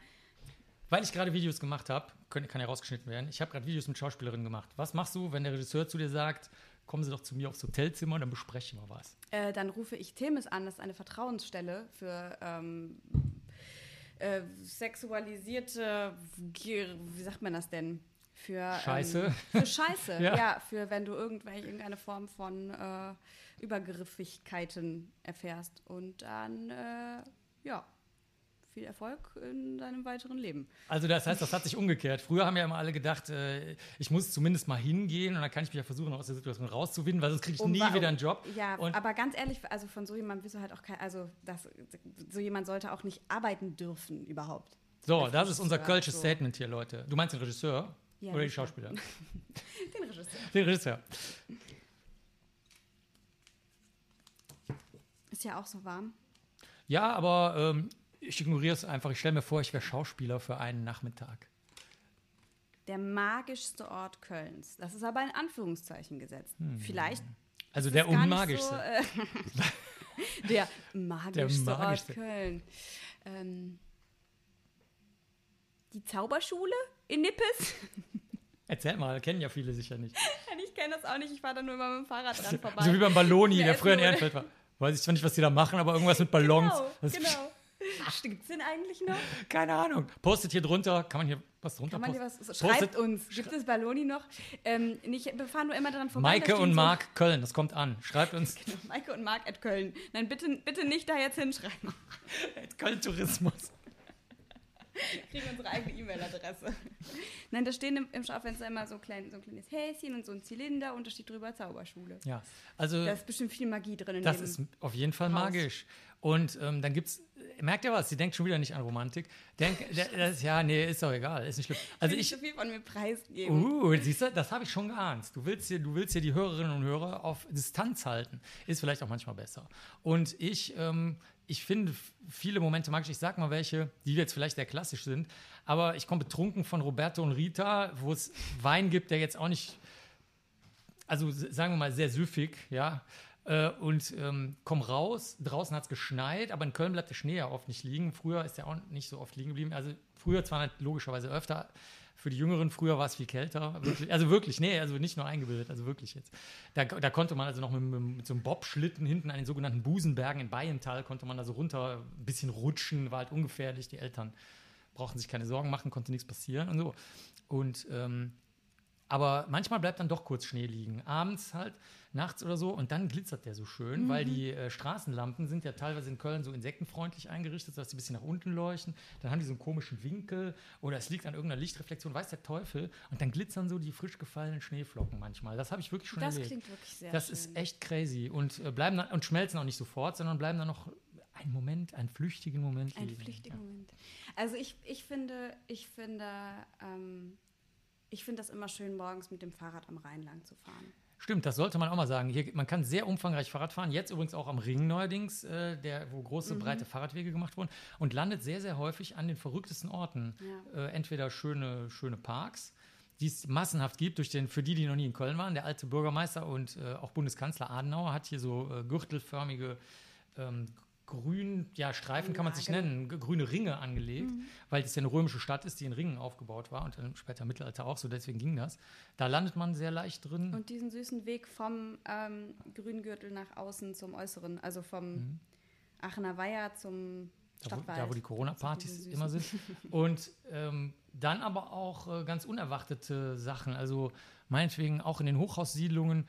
weil ich gerade Videos gemacht habe, kann ja rausgeschnitten werden, ich habe gerade Videos mit Schauspielerinnen gemacht. Was machst du, wenn der Regisseur zu dir sagt, kommen Sie doch zu mir aufs Hotelzimmer, dann besprechen wir was? Äh, dann rufe ich Themis an, das ist eine Vertrauensstelle für ähm, äh, sexualisierte, wie sagt man das denn? Für, Scheiße. Ähm, für Scheiße, Ja. ja. für wenn du irgendwelche, irgendeine Form von äh, Übergriffigkeiten erfährst. Und dann, äh, ja, viel Erfolg in deinem weiteren Leben. Also das heißt, das hat sich umgekehrt. Früher haben ja immer alle gedacht, äh, ich muss zumindest mal hingehen und dann kann ich mich ja versuchen, aus der Situation rauszuwinden, weil sonst kriege ich Um nie wa- wieder einen Job. Ja, Und- aber ganz ehrlich, also von so jemandem wirst du halt auch kein, also das, so jemand sollte auch nicht arbeiten dürfen überhaupt. So, als das ist unser kölsches so. Statement hier, Leute. Du meinst den Regisseur Ja, oder die. Schauspieler? Den Regisseur. Den Regisseur. Ist ja auch so warm. Ja, aber ähm, ich ignoriere es einfach. Ich stelle mir vor, ich wäre Schauspieler für einen Nachmittag. Der magischste Ort Kölns. Das ist aber in Anführungszeichen gesetzt. Vielleicht. Also der unmagischste. So, äh, der magischste magischste. Ort Köln. Ähm, die Zauberschule in Nippes? Erzähl mal, kennen ja viele sicher nicht. ich kenne das auch nicht. Ich fahre da nur immer mit dem Fahrrad dran vorbei. So wie beim Balloni, der ist früher in Ehrenfeld war. Weiß ich zwar nicht, was die da machen, aber irgendwas mit Ballons. Genau, genau. Gibt's den eigentlich noch? Keine Ahnung. Postet hier drunter. Kann man hier was drunter Kann man hier posten? was? Postet- Schreibt uns. Gibt es Balloni noch? Ähm, nicht, wir fahren nur immer dran vorbei. Maike da und so- Marc Köln, das kommt an. Schreibt uns Maike und Marc at Köln. Nein, bitte, bitte nicht da jetzt hinschreiben. Köln Tourismus. kriegen unsere eigene E-Mail-Adresse. Nein, da stehen im, im Schaufenster immer so, klein, so ein kleines Häschen und so ein Zylinder und da steht drüber Zauberschule. Ja, also Da ist bestimmt viel Magie drin in das ist auf jeden Fall Haus. magisch. Und ähm, dann gibt's, merkt ihr was? Sie denkt schon wieder nicht an Romantik. Denk, das, ja, nee, ist doch egal, ist nicht schlimm. Also will ich, nicht so viel von mir preisgeben. Uh, siehst du, das habe ich schon geahnt. Du willst, hier, du willst hier die Hörerinnen und Hörer auf Distanz halten. Ist vielleicht auch manchmal besser. Und ich, ähm, ich finde viele Momente magisch. Ich sag mal welche, die jetzt vielleicht sehr klassisch sind. Aber ich komme betrunken von Roberto und Rita, wo es Wein gibt, der jetzt auch nicht, also sagen wir mal, sehr süffig, ja. Äh, und ähm, komm raus, draußen hat es geschneit, aber in Köln bleibt der Schnee ja oft nicht liegen. Früher ist der auch nicht so oft liegen geblieben. Also früher zwar halt logischerweise öfter, für die Jüngeren früher war es viel kälter. Wirklich, also wirklich, nee, also nicht nur eingebildet, also wirklich jetzt. Da, da konnte man also noch mit, mit, mit so einem Bobschlitten hinten an den sogenannten Busenbergen in Bayental, konnte man da so runter ein bisschen rutschen, war halt ungefährlich. Die Eltern brauchten sich keine Sorgen machen, konnte nichts passieren und so. Und ähm, aber manchmal bleibt dann doch kurz Schnee liegen. Abends halt, nachts oder so. Und dann glitzert der so schön, weil die äh, Straßenlampen sind ja teilweise in Köln so insektenfreundlich eingerichtet, sodass die ein bisschen nach unten leuchten. Dann haben die so einen komischen Winkel oder es liegt an irgendeiner Lichtreflexion, weiß der Teufel. Und dann glitzern so die frisch gefallenen Schneeflocken manchmal. Das habe ich wirklich schon Das erlebt. klingt wirklich sehr das schön. ist echt crazy. Und, äh, bleiben dann, und schmelzen auch nicht sofort, sondern bleiben dann noch einen Moment, einen flüchtigen Moment Ein liegen. flüchtiger Moment. Also ich, ich finde, ich finde, ähm, ich finde das immer schön, morgens mit dem Fahrrad am Rhein lang zu fahren. Stimmt, das sollte man auch mal sagen. Hier, man kann sehr umfangreich Fahrrad fahren. Jetzt übrigens auch am Ring neuerdings, äh, der, wo große, Mhm. breite Fahrradwege gemacht wurden. Und landet sehr, sehr häufig an den verrücktesten Orten. Äh, entweder schöne, schöne Parks, die es massenhaft gibt, durch den, für die, die noch nie in Köln waren. Der alte Bürgermeister und äh, auch Bundeskanzler Adenauer hat hier so äh, gürtelförmige ähm, grün, ja, Streifen kann man es nicht Anlage. nennen, grüne Ringe angelegt, Mhm. weil das ja eine römische Stadt ist, die in Ringen aufgebaut war und dann später im Mittelalter auch so, deswegen ging das. Da landet man sehr leicht drin. Und diesen süßen Weg vom ähm, Grüngürtel nach außen zum Äußeren, also vom Aachener Weiher zum Mhm. Da wo, da, wo die Corona-Partys immer sind. Und ähm, dann aber auch äh, ganz unerwartete Sachen. Also meinetwegen auch in den Hochhaussiedlungen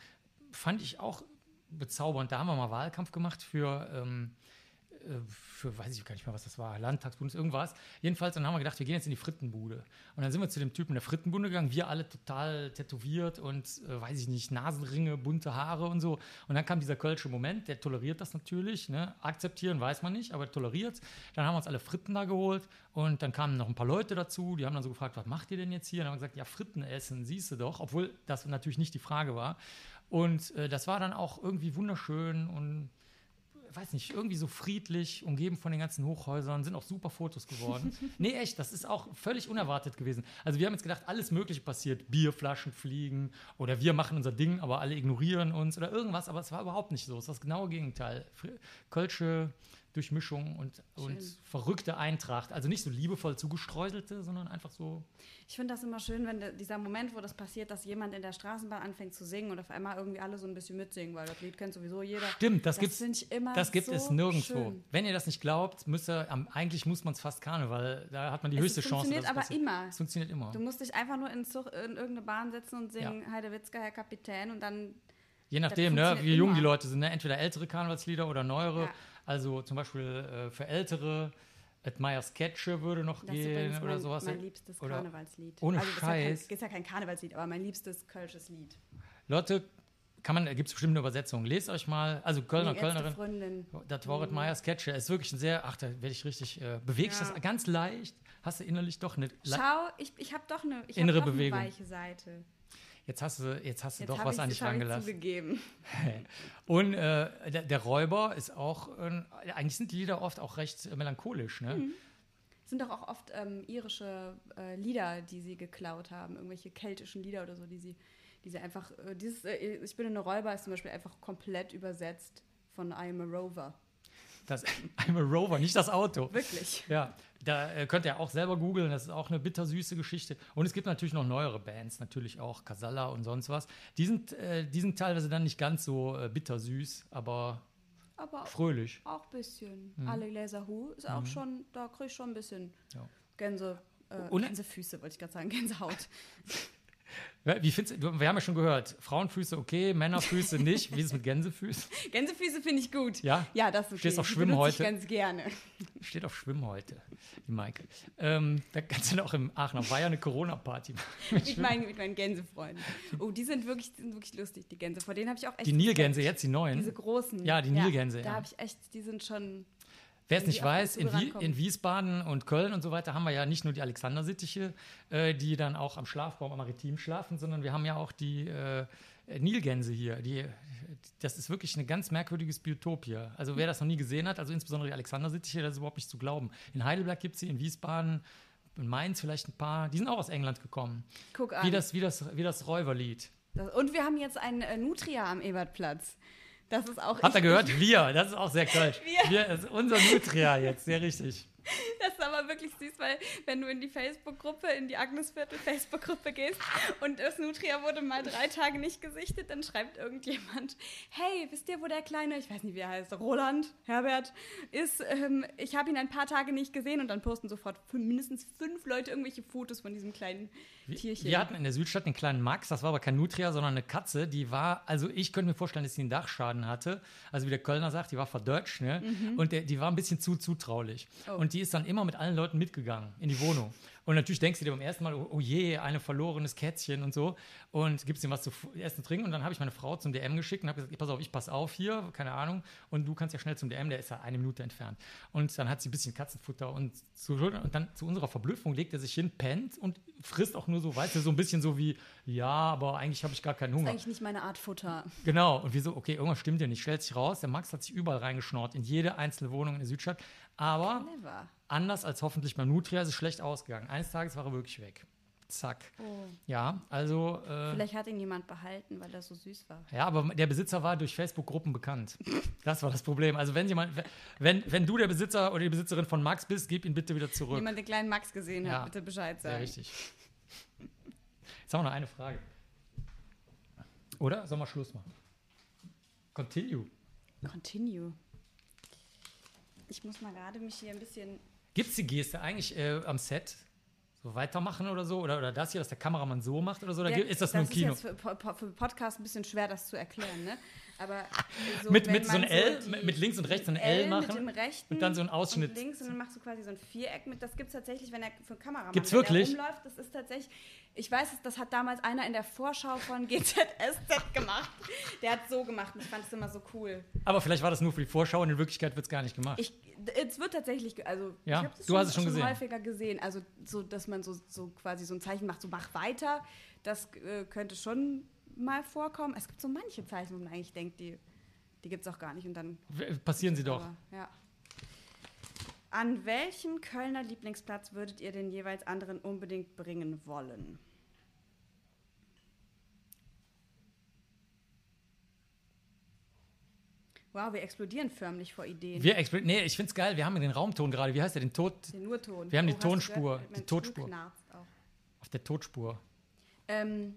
fand ich auch bezaubernd. Da haben wir mal Wahlkampf gemacht für, ähm, äh, für weiß ich gar nicht mehr, was das war, Landtagsbundes, irgendwas. Jedenfalls, dann haben wir gedacht, wir gehen jetzt in die Frittenbude. Und dann sind wir zu dem Typen der Frittenbude gegangen, wir alle total tätowiert und, äh, weiß ich nicht, Nasenringe, bunte Haare und so. Und dann kam dieser kölsche Moment, der toleriert das natürlich, ne? akzeptieren weiß man nicht, aber toleriert Dann haben wir uns alle Fritten da geholt und dann kamen noch ein paar Leute dazu, die haben dann so gefragt, was macht ihr denn jetzt hier? Und dann haben wir gesagt, ja, Fritten essen, siehst du doch, obwohl das natürlich nicht die Frage war. Und äh, das war dann auch irgendwie wunderschön und weiß nicht, irgendwie so friedlich, umgeben von den ganzen Hochhäusern, sind auch super Fotos geworden. nee, echt, das ist auch völlig unerwartet gewesen. Also wir haben jetzt gedacht, alles Mögliche passiert. Bierflaschen fliegen oder wir machen unser Ding, aber alle ignorieren uns oder irgendwas, aber es war überhaupt nicht so. Es war das genaue Gegenteil. Kölsche Durchmischung und, und verrückte Eintracht. Also nicht so liebevoll zugestreuselte, sondern einfach so. Ich finde das immer schön, wenn de, dieser Moment, wo das passiert, dass jemand in der Straßenbahn anfängt zu singen und auf einmal irgendwie alle so ein bisschen mitsingen, weil das Lied kennt sowieso jeder. Stimmt, das, gibt's, finde ich immer das gibt so es nirgendwo. Schön. Wenn ihr das nicht glaubt, müsst ihr, eigentlich muss man es fast Karneval, da hat man die Es höchste Chance. funktioniert dass es aber passiert. immer. Es funktioniert immer. Du musst dich einfach nur in, Zug, in irgendeine Bahn setzen und singen Heidewitzka, Herr Kapitän und dann Je nachdem, ne, funktioniert wie jung die immer. Leute sind. Ne? Entweder ältere Karnevalslieder oder neuere. Ja. Also zum Beispiel äh, für ältere, Meyer Sketche würde noch Das gehen oder mein, sowas. mein liebstes Oder- Karnevalslied. ohne also, Scheiß. Ist ja, kein, ist ja kein Karnevalslied, aber mein liebstes kölsches Lied. Leute, kann man, gibt es bestimmt eine Übersetzung. Lest euch mal, also Kölner, Die Kölnerin, Freundin. das war Ed Meyer Sketche. Ist wirklich ein sehr, ach, da werde ich richtig, äh, bewegst Ja. das ganz leicht. Hast du innerlich doch eine, Schau, ich, ich habe doch eine, ich hab Innere doch Bewegung. eine weiche Seite. Jetzt hast du, jetzt hast du Jetzt doch was an dich rangelassen. Und äh, der, der Räuber ist auch, äh, eigentlich sind die Lieder oft auch recht äh, melancholisch, ne? Mhm. sind doch auch oft ähm, irische äh, Lieder, die sie geklaut haben, irgendwelche keltischen Lieder oder so, die sie, die sie einfach, äh, dieses äh, Ich bin eine Räuber ist zum Beispiel einfach komplett übersetzt von I am a Rover. Das, I'm a Rover, nicht das Auto. Wirklich. Ja, da äh, könnt ihr auch selber googeln, das ist auch eine bittersüße Geschichte. Und es gibt natürlich noch neuere Bands, natürlich auch Casalla und sonst was. Die sind, äh, die sind teilweise dann nicht ganz so äh, bittersüß, aber Aber fröhlich. auch ein bisschen. Alle Gläser Hu ist auch schon, da krieg ich schon ein bisschen Ja. Gänse, äh, Gänsefüße, wollte ich gerade sagen, Gänsehaut. Wie findest du, wir haben ja schon gehört, Frauenfüße okay, Männerfüße nicht. Wie ist es mit Gänsefüßen? Gänsefüße finde ich gut. Ja? Ja, das ist okay. Stehst auf Schwimmhäute? Ich ganz gerne. Steht auf Schwimmhäute, die Maike. Ähm, da kannst du auch im Aachener, war ja eine Corona-Party. mit, meinen, mit meinen Gänsefreunden. Oh, die sind wirklich, die sind wirklich lustig, die Gänse. Vor denen habe ich auch echt Die Nilgänse, jetzt die neuen. Diese großen. Ja, die Nilgänse, Da ja. habe ich echt, die sind schon. Wer es nicht weiß, in, Wie, in Wiesbaden und Köln und so weiter haben wir ja nicht nur die Alexandersittiche, äh, die dann auch am Schlafraum am Maritim schlafen, sondern wir haben ja auch die äh, Nilgänse hier. Die, das ist wirklich ein ganz merkwürdiges Biotop hier. Also wer das noch nie gesehen hat, also insbesondere die Alexandersittiche, das ist überhaupt nicht zu glauben. In Heidelberg gibt es sie, in Wiesbaden, in Mainz vielleicht ein paar. Die sind auch aus England gekommen. Guck an. Wie das, wie das, wie das Räuberlied. Und wir haben jetzt einen äh, Nutria am Ebertplatz. Das ist auch. Habt ihr gehört? Wir, das ist auch sehr kölsch. Wir. Wir, ist unser Nutria jetzt, sehr richtig. Das ist aber wirklich süß, weil wenn du in die Facebook-Gruppe, in die Agnesviertel Facebook-Gruppe gehst und das Nutria wurde mal drei Tage nicht gesichtet, dann schreibt irgendjemand, hey, wisst ihr, wo der kleine, ich weiß nicht, wie er heißt, Roland, Herbert, ist, ähm, ich habe ihn ein paar Tage nicht gesehen und dann posten sofort mindestens fünf Leute irgendwelche Fotos von diesem kleinen Tierchen. Wir hatten in der Südstadt den kleinen Max, das war aber kein Nutria, sondern eine Katze, die war, also ich könnte mir vorstellen, dass sie einen Dachschaden hatte. Also wie der Kölner sagt, die war verdeutscht, ne? Und der, die war ein bisschen zu zutraulich. Oh. Und die ist dann immer mit allen Leuten mitgegangen in die Wohnung. Und natürlich denkst du dir beim ersten Mal, oh, oh je, ein verlorenes Kätzchen und so. Und gibst ihm was zu essen, trinken. Und dann habe ich meine Frau zum DM geschickt und habe gesagt, pass auf, ich pass auf hier, keine Ahnung. Und du kannst ja schnell zum DM, der ist ja eine Minute entfernt. Und dann hat sie ein bisschen Katzenfutter und, zu, und dann zu unserer Verblüffung legt er sich hin, pennt und frisst auch nur so, weißt du, so ein bisschen so wie, ja, aber eigentlich habe ich gar keinen das ist Hunger. eigentlich nicht meine Art Futter. Genau. Und wir so, okay, irgendwas stimmt hier nicht. Stellt sich raus, der Max hat sich überall reingeschnort, in jede einzelne Wohnung in der Südstadt. Aber Clever. anders als hoffentlich beim Nutria ist es schlecht ausgegangen. Eines Tages war er wirklich weg. Zack. Oh. Ja, also, äh, Vielleicht hat ihn jemand behalten, weil er so süß war. ja, aber der Besitzer war durch Facebook-Gruppen bekannt. Das war das Problem. Also, wenn jemand, wenn, wenn du der Besitzer oder die Besitzerin von Max bist, gib ihn bitte wieder zurück. Jemand den kleinen Max gesehen Ja. hat, bitte Bescheid Ja, sagen. richtig. Jetzt haben wir noch eine Frage. Oder? Sollen wir Schluss machen? Continue. Continue. Ich muss mal gerade mich hier ein bisschen. Gibt es die Geste eigentlich äh, am Set? So weitermachen oder so? Oder, oder das hier, dass der Kameramann so macht oder so? Oder Ja, ist das nur im Kino? ist jetzt für, für Podcast ein bisschen schwer, das zu erklären, ne? Aber so, mit wenn mit so ein L, mit, links und rechts ein L, mit dem machen? rechten und dann so einen Ausschnitt. Und links und dann machst du quasi so ein Viereck mit. Das gibt es tatsächlich, wenn er für Kameramann Gibt's wenn wirklich? Der rumläuft, das ist tatsächlich. Ich weiß, es, das hat damals einer in der Vorschau von GZSZ gemacht. Der hat so gemacht und ich fand es immer so cool. Aber vielleicht war das nur für die Vorschau und in Wirklichkeit wird es gar nicht gemacht. Ich, es wird tatsächlich, also Ja? ich habe das Du hast es schon gesehen. häufiger gesehen. Also so, dass man so, so quasi so ein Zeichen macht, so mach weiter. Das äh, könnte schon mal vorkommen. Es gibt so manche Zeichen, wo man eigentlich denkt, die, die gibt es auch gar nicht. Und dann W- Passieren sie doch. ja. An welchen Kölner Lieblingsplatz würdet ihr den jeweils anderen unbedingt bringen wollen? Wow, wir explodieren förmlich vor Ideen. Wir expl nee, ich find's geil. Wir haben den Raumton gerade. Wie heißt der? Den Tod den Nurton. Wir haben die hast du Tonspur, die auch. auf der Totspur. Ähm,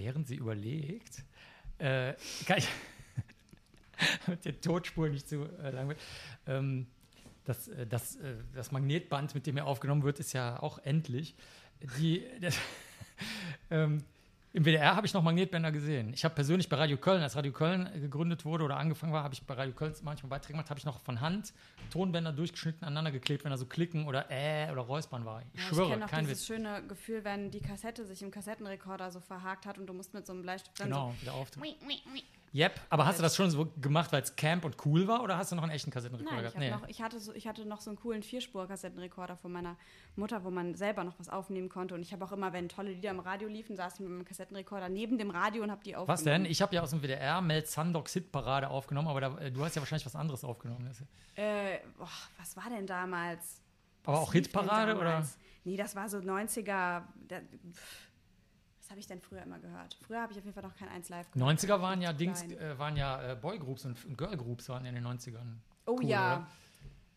Während sie überlegt, äh, kann ich mit der Totspur nicht zu äh, lang wird. Ähm, das, äh, das, äh, das Magnetband, mit dem er aufgenommen wird, ist ja auch endlich. Die, das, ähm, Im WDR habe ich noch Magnetbänder gesehen. Ich habe persönlich bei Radio Köln, als Radio Köln gegründet wurde oder angefangen war, habe ich bei Radio Köln manchmal Beiträge gemacht, habe ich noch von Hand Tonbänder durchgeschnitten, aneinander geklebt, wenn da so Klicken oder äh oder Räuspern war. Ich ja, ich schwöre, kenne noch kein dieses Witz. schöne Gefühl, wenn die Kassette sich im Kassettenrekorder so verhakt hat und du musst mit so einem Bleistift dann Genau, wieder so. Ui, ui. Yep, aber hast du das schon so gemacht, weil es Camp und cool war oder hast du noch einen echten Kassettenrekorder Nein, ich, gehabt? hab noch, ich, hatte so, ich hatte noch so einen coolen Vierspur-Kassettenrekorder von meiner Mutter, wo man selber noch was aufnehmen konnte. Und ich habe auch immer, wenn tolle Lieder im Radio liefen, saß ich mit meinem Kassettenrekorder neben dem Radio und habe die aufgenommen. Was denn? Ich habe ja aus dem WDR Mel Sandoks Hitparade aufgenommen, aber da, äh, du hast ja wahrscheinlich was anderes aufgenommen. Äh, boah, was war denn damals? Aber Was auch Hitparade oder? Nee, das war so 90er. Da, pff, was habe ich denn früher immer gehört? Früher habe ich auf jeden Fall noch kein 1 Live gehört. 90er waren ja Dings, äh, waren ja äh, Boygroups und, und Girlgroups waren in den 90ern. Oh cool, ja. oder?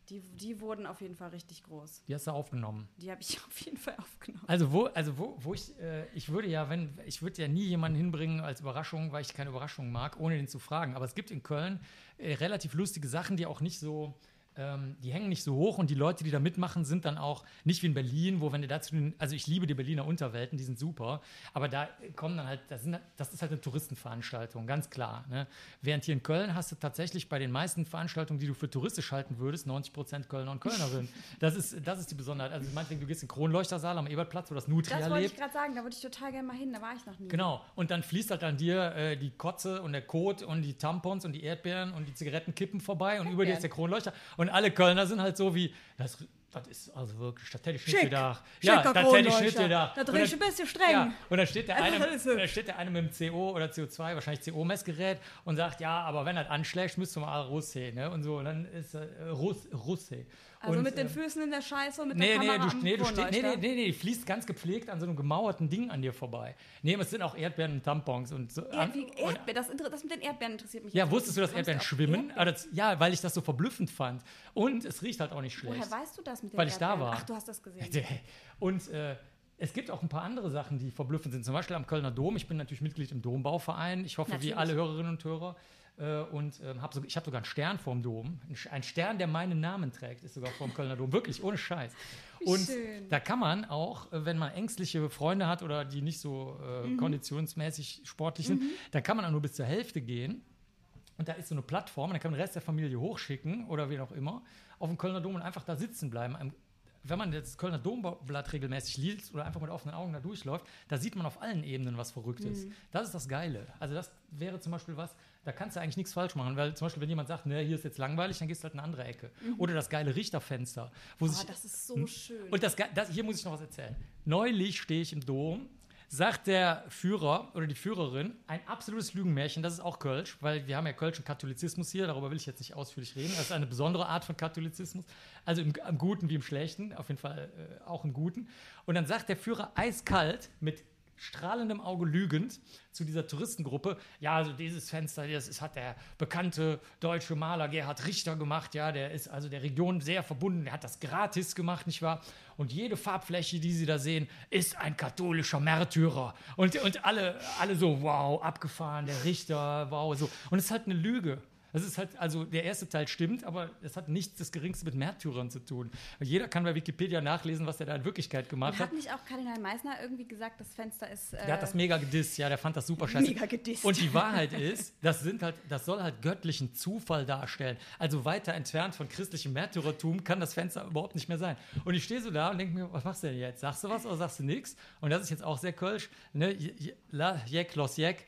Die, die wurden auf jeden Fall richtig groß. Die hast du aufgenommen. Die habe ich auf jeden Fall aufgenommen. Also wo, also wo, wo ich, äh, ich würde ja, wenn, ich würde ja nie jemanden hinbringen als Überraschung, weil ich keine Überraschung mag, ohne den zu fragen. Aber es gibt in Köln äh, relativ lustige Sachen, die auch nicht so, ähm, die hängen nicht so hoch und die Leute, die da mitmachen, sind dann auch nicht wie in Berlin, wo wenn du dazu, also ich liebe die Berliner Unterwelten, die sind super, aber da kommen dann halt, das, sind, das ist halt eine Touristenveranstaltung, ganz klar. Ne? Während hier in Köln hast du tatsächlich bei den meisten Veranstaltungen, die du für touristisch halten würdest, 90 Prozent Kölner und Kölnerinnen. Das ist, das ist die Besonderheit. Also meinetwegen, du gehst in den Kronleuchtersaal am Ebertplatz, wo das Nutria Das wollte lebt. ich gerade sagen, da würde ich total gerne mal hin, da war ich noch nie. Genau. Und dann fließt halt an dir äh, die Kotze und der Kot und die Tampons und die Erdbeeren und die Zigarettenkippen vorbei und über dir ist der Kronleuchter. Und alle Kölner sind halt so wie, das, das ist also wirklich, das hätte ich nicht Schick. gedacht. Schicker Ja, das hätte ich nicht gedacht. Da Und dreh ich ein bisschen streng. Ja, und dann steht der eine, und dann steht der eine mit dem CO oder CO2, wahrscheinlich CO-Messgerät und sagt, ja, aber wenn das anschlägt, müsst du mal Russe, ne? Und so, und dann ist äh, Russ, Russe. Also und, mit den ähm, Füßen in der Scheiße und mit Nee, der nee, Kamera du, am nee, du stehst, nee, nee, nee, nee, die fließt ganz gepflegt an so einem gemauerten Ding an dir vorbei. Nee, es sind auch Erdbeeren und Tampons und so. Erd, wie, und, Erdbeer, das, das mit den Erdbeeren interessiert mich. ja, wusstest du, dass. Erdbeeren du schwimmen? Erdbeeren? Ja, weil ich das so verblüffend fand. Und es riecht halt auch nicht schlecht. Woher weißt du das mit den Weil ich da Erdbeeren? war. Ach, du hast das gesehen. Und äh, es gibt auch ein paar andere Sachen, die verblüffend sind. Zum Beispiel am Kölner Dom. Ich bin natürlich Mitglied im Dombauverein. Ich hoffe, wie Natürlich. alle Hörerinnen und Hörer. Äh, und ähm, hab so, ich habe sogar einen Stern vorm Dom. Ein Stern, der meinen Namen trägt, ist sogar vorm Kölner Dom. Wirklich, ohne Scheiß. Und schön. da kann man auch, äh, wenn man ängstliche Freunde hat oder die nicht so äh, Mhm. konditionsmäßig sportlich sind, da kann man auch nur bis zur Hälfte gehen. Und da ist so eine Plattform, und dann kann man den Rest der Familie hochschicken oder wie auch immer, auf dem Kölner Dom und einfach da sitzen bleiben. Wenn man das Kölner Domblatt regelmäßig liest oder einfach mit offenen Augen da durchläuft, da sieht man auf allen Ebenen was Verrücktes. Das ist das Geile. Also das wäre zum Beispiel was, da kannst du eigentlich nichts falsch machen, weil zum Beispiel, wenn jemand sagt, ne, hier ist jetzt langweilig, dann gehst du halt in eine andere Ecke. Oder das geile Richterfenster, wo Oh, sich das ist so schön. und das, das, hier muss ich noch was erzählen. Neulich stehe ich im Dom, sagt der Führer oder die Führerin ein absolutes Lügenmärchen, das ist auch Kölsch, weil wir haben ja Kölsch und Katholizismus hier, darüber will ich jetzt nicht ausführlich reden. Das ist eine besondere Art von Katholizismus, also im, im Guten wie im Schlechten, auf jeden Fall äh, auch im Guten. Und dann sagt der Führer eiskalt mit strahlendem Auge lügend zu dieser Touristengruppe, ja, also dieses Fenster, das ist, hat der bekannte deutsche Maler Gerhard Richter gemacht, ja, der ist also der Region sehr verbunden, der hat das gratis gemacht, nicht wahr? Und jede Farbfläche, die Sie da sehen, ist ein katholischer Märtyrer. Und, und alle, alle so, wow, abgefahren, der Richter, wow, so. Und es ist halt eine Lüge. Das ist halt, also der erste Teil stimmt, aber es hat nichts das Geringste mit Märtyrern zu tun. Jeder kann bei Wikipedia nachlesen, was er da in Wirklichkeit gemacht hat. hat nicht auch Kardinal Meissner irgendwie gesagt, das Fenster ist. Äh, Der hat das mega gedisst, ja, der fand das super scheiße. Mega gedisst. Und die Wahrheit ist, das sind halt, das soll halt göttlichen Zufall darstellen. Also weiter entfernt von christlichem Märtyrertum kann das Fenster überhaupt nicht mehr sein. Und ich stehe so da und denke mir, was machst du denn jetzt? Sagst du was oder sagst du nichts? Und das ist jetzt auch sehr kölsch. Ne? J- j- La, Jek, los, Jek.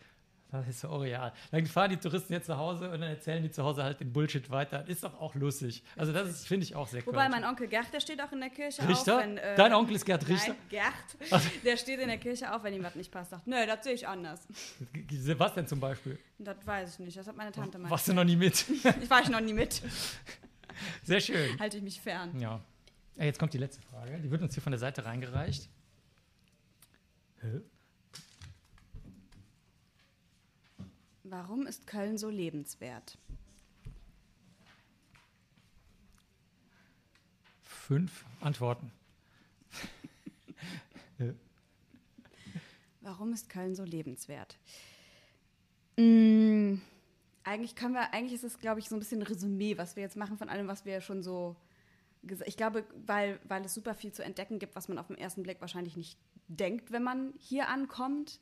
Das ist so original. Dann fahren die Touristen jetzt zu Hause und dann erzählen die zu Hause halt den Bullshit weiter. Ist doch auch lustig. Also das finde ich auch sehr Wobei kölsch. mein Onkel Gerd, der steht auch in der Kirche Richter? auf. Wenn, äh, Dein Onkel ist Gerd Richter? Nein, Gerd. Der steht in der Kirche auf, wenn ihm was nicht passt. Sagt, nö, das sehe ich anders. Was denn zum Beispiel? Das weiß ich nicht. Das hat meine Tante mal. Warst du noch nie mit? Ich war ich noch nie mit. Sehr schön. Halte ich mich fern. Ja. Jetzt kommt die letzte Frage. Die wird uns hier von der Seite reingereicht. Warum ist Köln so lebenswert? Fünf Antworten. Warum ist Köln so lebenswert? Mm, eigentlich können wir, eigentlich ist es, glaube ich, so ein bisschen ein Resümee, was wir jetzt machen von allem, was wir schon so gesagt Ich glaube, weil, weil es super viel zu entdecken gibt, was man auf den ersten Blick wahrscheinlich nicht denkt, wenn man hier ankommt.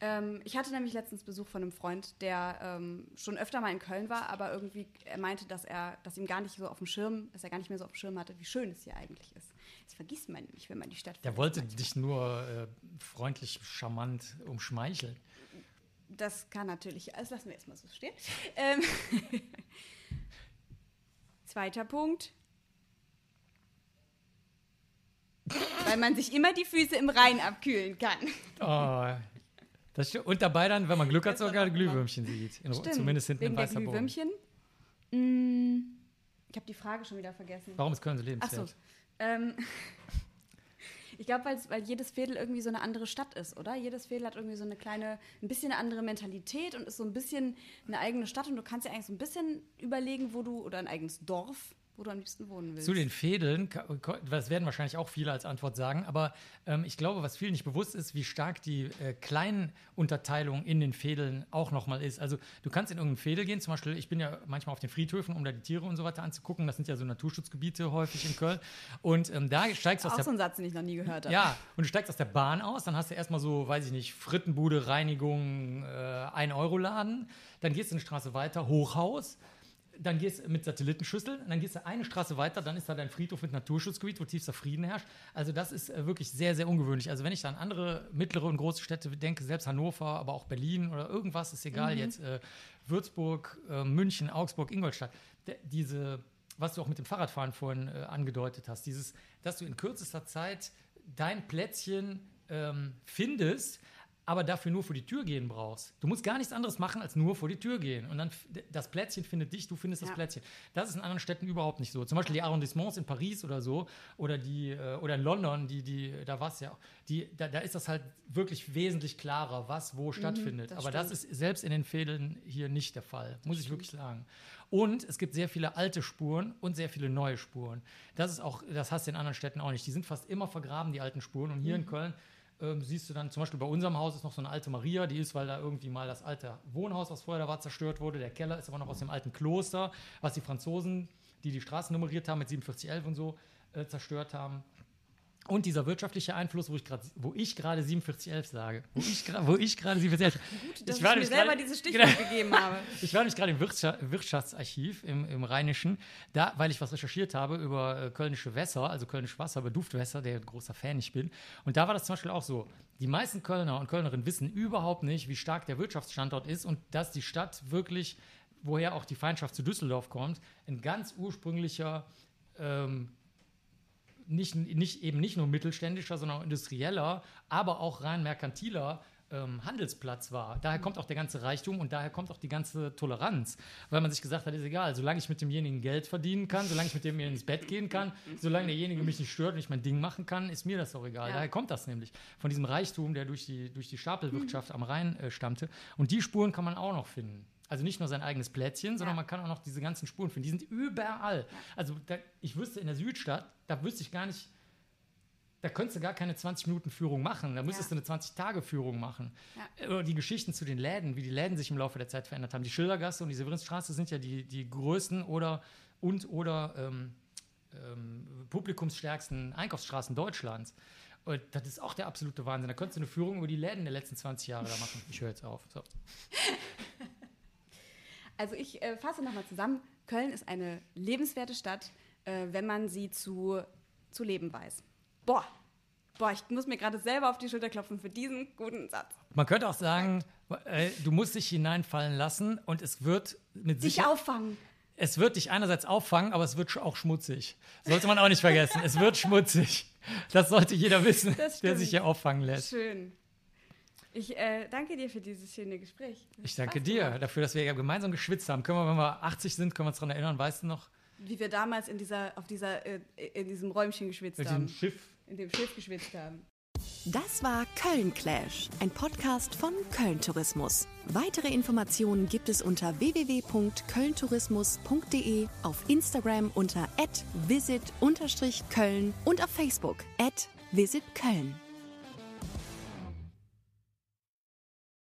Ähm, ich hatte nämlich letztens Besuch von einem Freund, der ähm, schon öfter mal in Köln war, aber irgendwie er meinte, dass er, dass ihm gar nicht so auf dem Schirm, dass er gar nicht mehr so auf dem Schirm hatte, wie schön es hier eigentlich ist. Das vergisst man nämlich, wenn man die Stadt. Der wollte manchmal. dich nur äh, freundlich, charmant umschmeicheln. Das kann natürlich, das lassen wir erstmal so stehen. Ähm Zweiter Punkt. Weil man sich immer die Füße im Rhein abkühlen kann. Oh, das und dabei dann, wenn man Glück hat, sogar Glühwürmchen sieht. In, zumindest hinten Wegen in weißer der Glühwürmchen. Mm, ich habe die Frage schon wieder vergessen. Warum ist Köln so lebenswert? Ach so. Ähm, ich glaube, weil jedes Fädel irgendwie so eine andere Stadt ist, oder? Jedes Fädel hat irgendwie so eine kleine, ein bisschen eine andere Mentalität und ist so ein bisschen eine eigene Stadt und du kannst ja eigentlich so ein bisschen überlegen, wo du, oder ein eigenes Dorf, wo du am liebsten wohnen willst. Zu den Fädeln, das werden wahrscheinlich auch viele als Antwort sagen, aber ähm, ich glaube, was vielen nicht bewusst ist, wie stark die äh, Kleinunterteilung in den Fädeln auch nochmal ist. Also du kannst in irgendeinen Fädel gehen, zum Beispiel, ich bin ja manchmal auf den Friedhöfen, um da die Tiere und so weiter anzugucken, das sind ja so Naturschutzgebiete häufig in Köln und ähm, da steigst du aus auch der... so ein Satz, den ich noch nie gehört habe. Ja, und du steigst aus der Bahn aus, dann hast du erstmal so, weiß ich nicht, Frittenbude, Reinigung, äh, 1-Euro-Laden, dann gehst du eine Straße weiter, Hochhaus, dann gehst du mit Satellitenschüssel, dann gehst du eine Straße weiter, dann ist da dein Friedhof mit Naturschutzgebiet, wo tiefster Frieden herrscht. Also das ist äh, wirklich sehr, sehr ungewöhnlich. Also wenn ich da an andere mittlere und große Städte denke, selbst Hannover, aber auch Berlin oder irgendwas, ist egal Mhm. jetzt, äh, Würzburg, äh, München, Augsburg, Ingolstadt, diese, was du auch mit dem Fahrradfahren vorhin äh, angedeutet hast, dieses, dass du in kürzester Zeit dein Plätzchen ähm, findest, aber dafür nur vor die Tür gehen brauchst. Du musst gar nichts anderes machen, als nur vor die Tür gehen. Und dann das Plätzchen findet dich, du findest das Ja. Plätzchen. Das ist in anderen Städten überhaupt nicht so. Zum Beispiel die Arrondissements in Paris oder so oder die äh, oder in London, die die da war es ja, auch, die da, da ist das halt wirklich wesentlich klarer, was wo stattfindet. das Aber das stimmt. ist selbst in den Fädeln hier nicht der Fall, muss ich wirklich sagen. Und es gibt sehr viele alte Spuren und sehr viele neue Spuren. Das ist auch, das hast du in anderen Städten auch nicht. Die sind fast immer vergraben, die alten Spuren. Und hier in Köln ähm, siehst du dann, zum Beispiel bei unserem Haus ist noch so eine alte Maria, die ist, weil da irgendwie mal das alte Wohnhaus, was vorher da war, zerstört wurde. Der Keller ist aber noch aus dem alten Kloster, was die Franzosen, die die Straßen nummeriert haben mit 4711 und so, äh, zerstört haben. Und dieser wirtschaftliche Einfluss, wo ich gerade, wo ich gerade 4711 sage, wo ich gerade, wo ich gerade 4711, Dass ich ich, mir selber gerade- dieses Stichwort Genau. gegeben habe. ich war nämlich gerade im Wirtscha Wirtschaftsarchiv im, im Rheinischen, da, weil ich was recherchiert habe über äh, kölnische Wässer, also kölnisch Wasser, über Duftwässer, der großer Fan ich bin. Und da war das zum Beispiel auch so. Die meisten Kölner und Kölnerinnen wissen überhaupt nicht, wie stark der Wirtschaftsstandort ist und dass die Stadt wirklich, woher auch die Feindschaft zu Düsseldorf kommt, ein ganz ursprünglicher ähm, nicht, nicht, eben nicht nur mittelständischer, sondern auch industrieller, aber auch rein merkantiler ähm, Handelsplatz war. Daher kommt auch der ganze Reichtum und daher kommt auch die ganze Toleranz, weil man sich gesagt hat, ist egal, solange ich mit demjenigen Geld verdienen kann, solange ich mit dem ins Bett gehen kann, solange derjenige mich nicht stört und ich mein Ding machen kann, ist mir das auch egal. Ja. Daher kommt das nämlich von diesem Reichtum, der durch die, durch die Stapelwirtschaft am Rhein äh, stammte. Und die Spuren kann man auch noch finden. Also nicht nur sein eigenes Plätzchen, sondern Ja. man kann auch noch diese ganzen Spuren finden. Die sind überall. Also da, ich wüsste in der Südstadt, da wüsste ich gar nicht, da könntest du gar keine 20-Minuten-Führung machen. Da müsstest Ja. du eine 20-Tage-Führung machen. Oder die Geschichten zu den Läden, wie die Läden sich im Laufe der Zeit verändert haben. Die Schildergasse und die Severinstraße sind ja die, die größten oder und oder ähm, ähm, publikumsstärksten Einkaufsstraßen Deutschlands. Und das ist auch der absolute Wahnsinn. Da könntest du eine Führung über die Läden der letzten 20 Jahre da machen. Ich höre jetzt auf. So. Also ich äh, fasse nochmal zusammen. Köln ist eine lebenswerte Stadt, äh, wenn man sie zu, zu leben weiß. Boah, boah, ich muss mir gerade selber auf die Schulter klopfen für diesen guten Satz. Man könnte auch sagen, äh, du musst dich hineinfallen lassen und es wird mit Sich auffangen. Es wird dich einerseits auffangen, aber es wird auch schmutzig. Sollte man auch nicht vergessen. Es wird schmutzig. Das sollte jeder wissen, der sich hier auffangen lässt. Schön. Ich äh, danke dir für dieses schöne Gespräch. Das ich danke dir gemacht. dafür, dass wir gemeinsam geschwitzt haben. Können wir, wenn wir 80 sind, können wir uns daran erinnern, weißt du noch? Wie wir damals in, dieser, auf dieser, äh, in diesem Räumchen geschwitzt Mit haben. In dem Schiff. In dem Schiff geschwitzt haben. Das war Köln Clash, ein Podcast von Köln Tourismus. Weitere Informationen gibt es unter www.kölntourismus.de, auf Instagram unter visit-köln und auf Facebook at visitköln.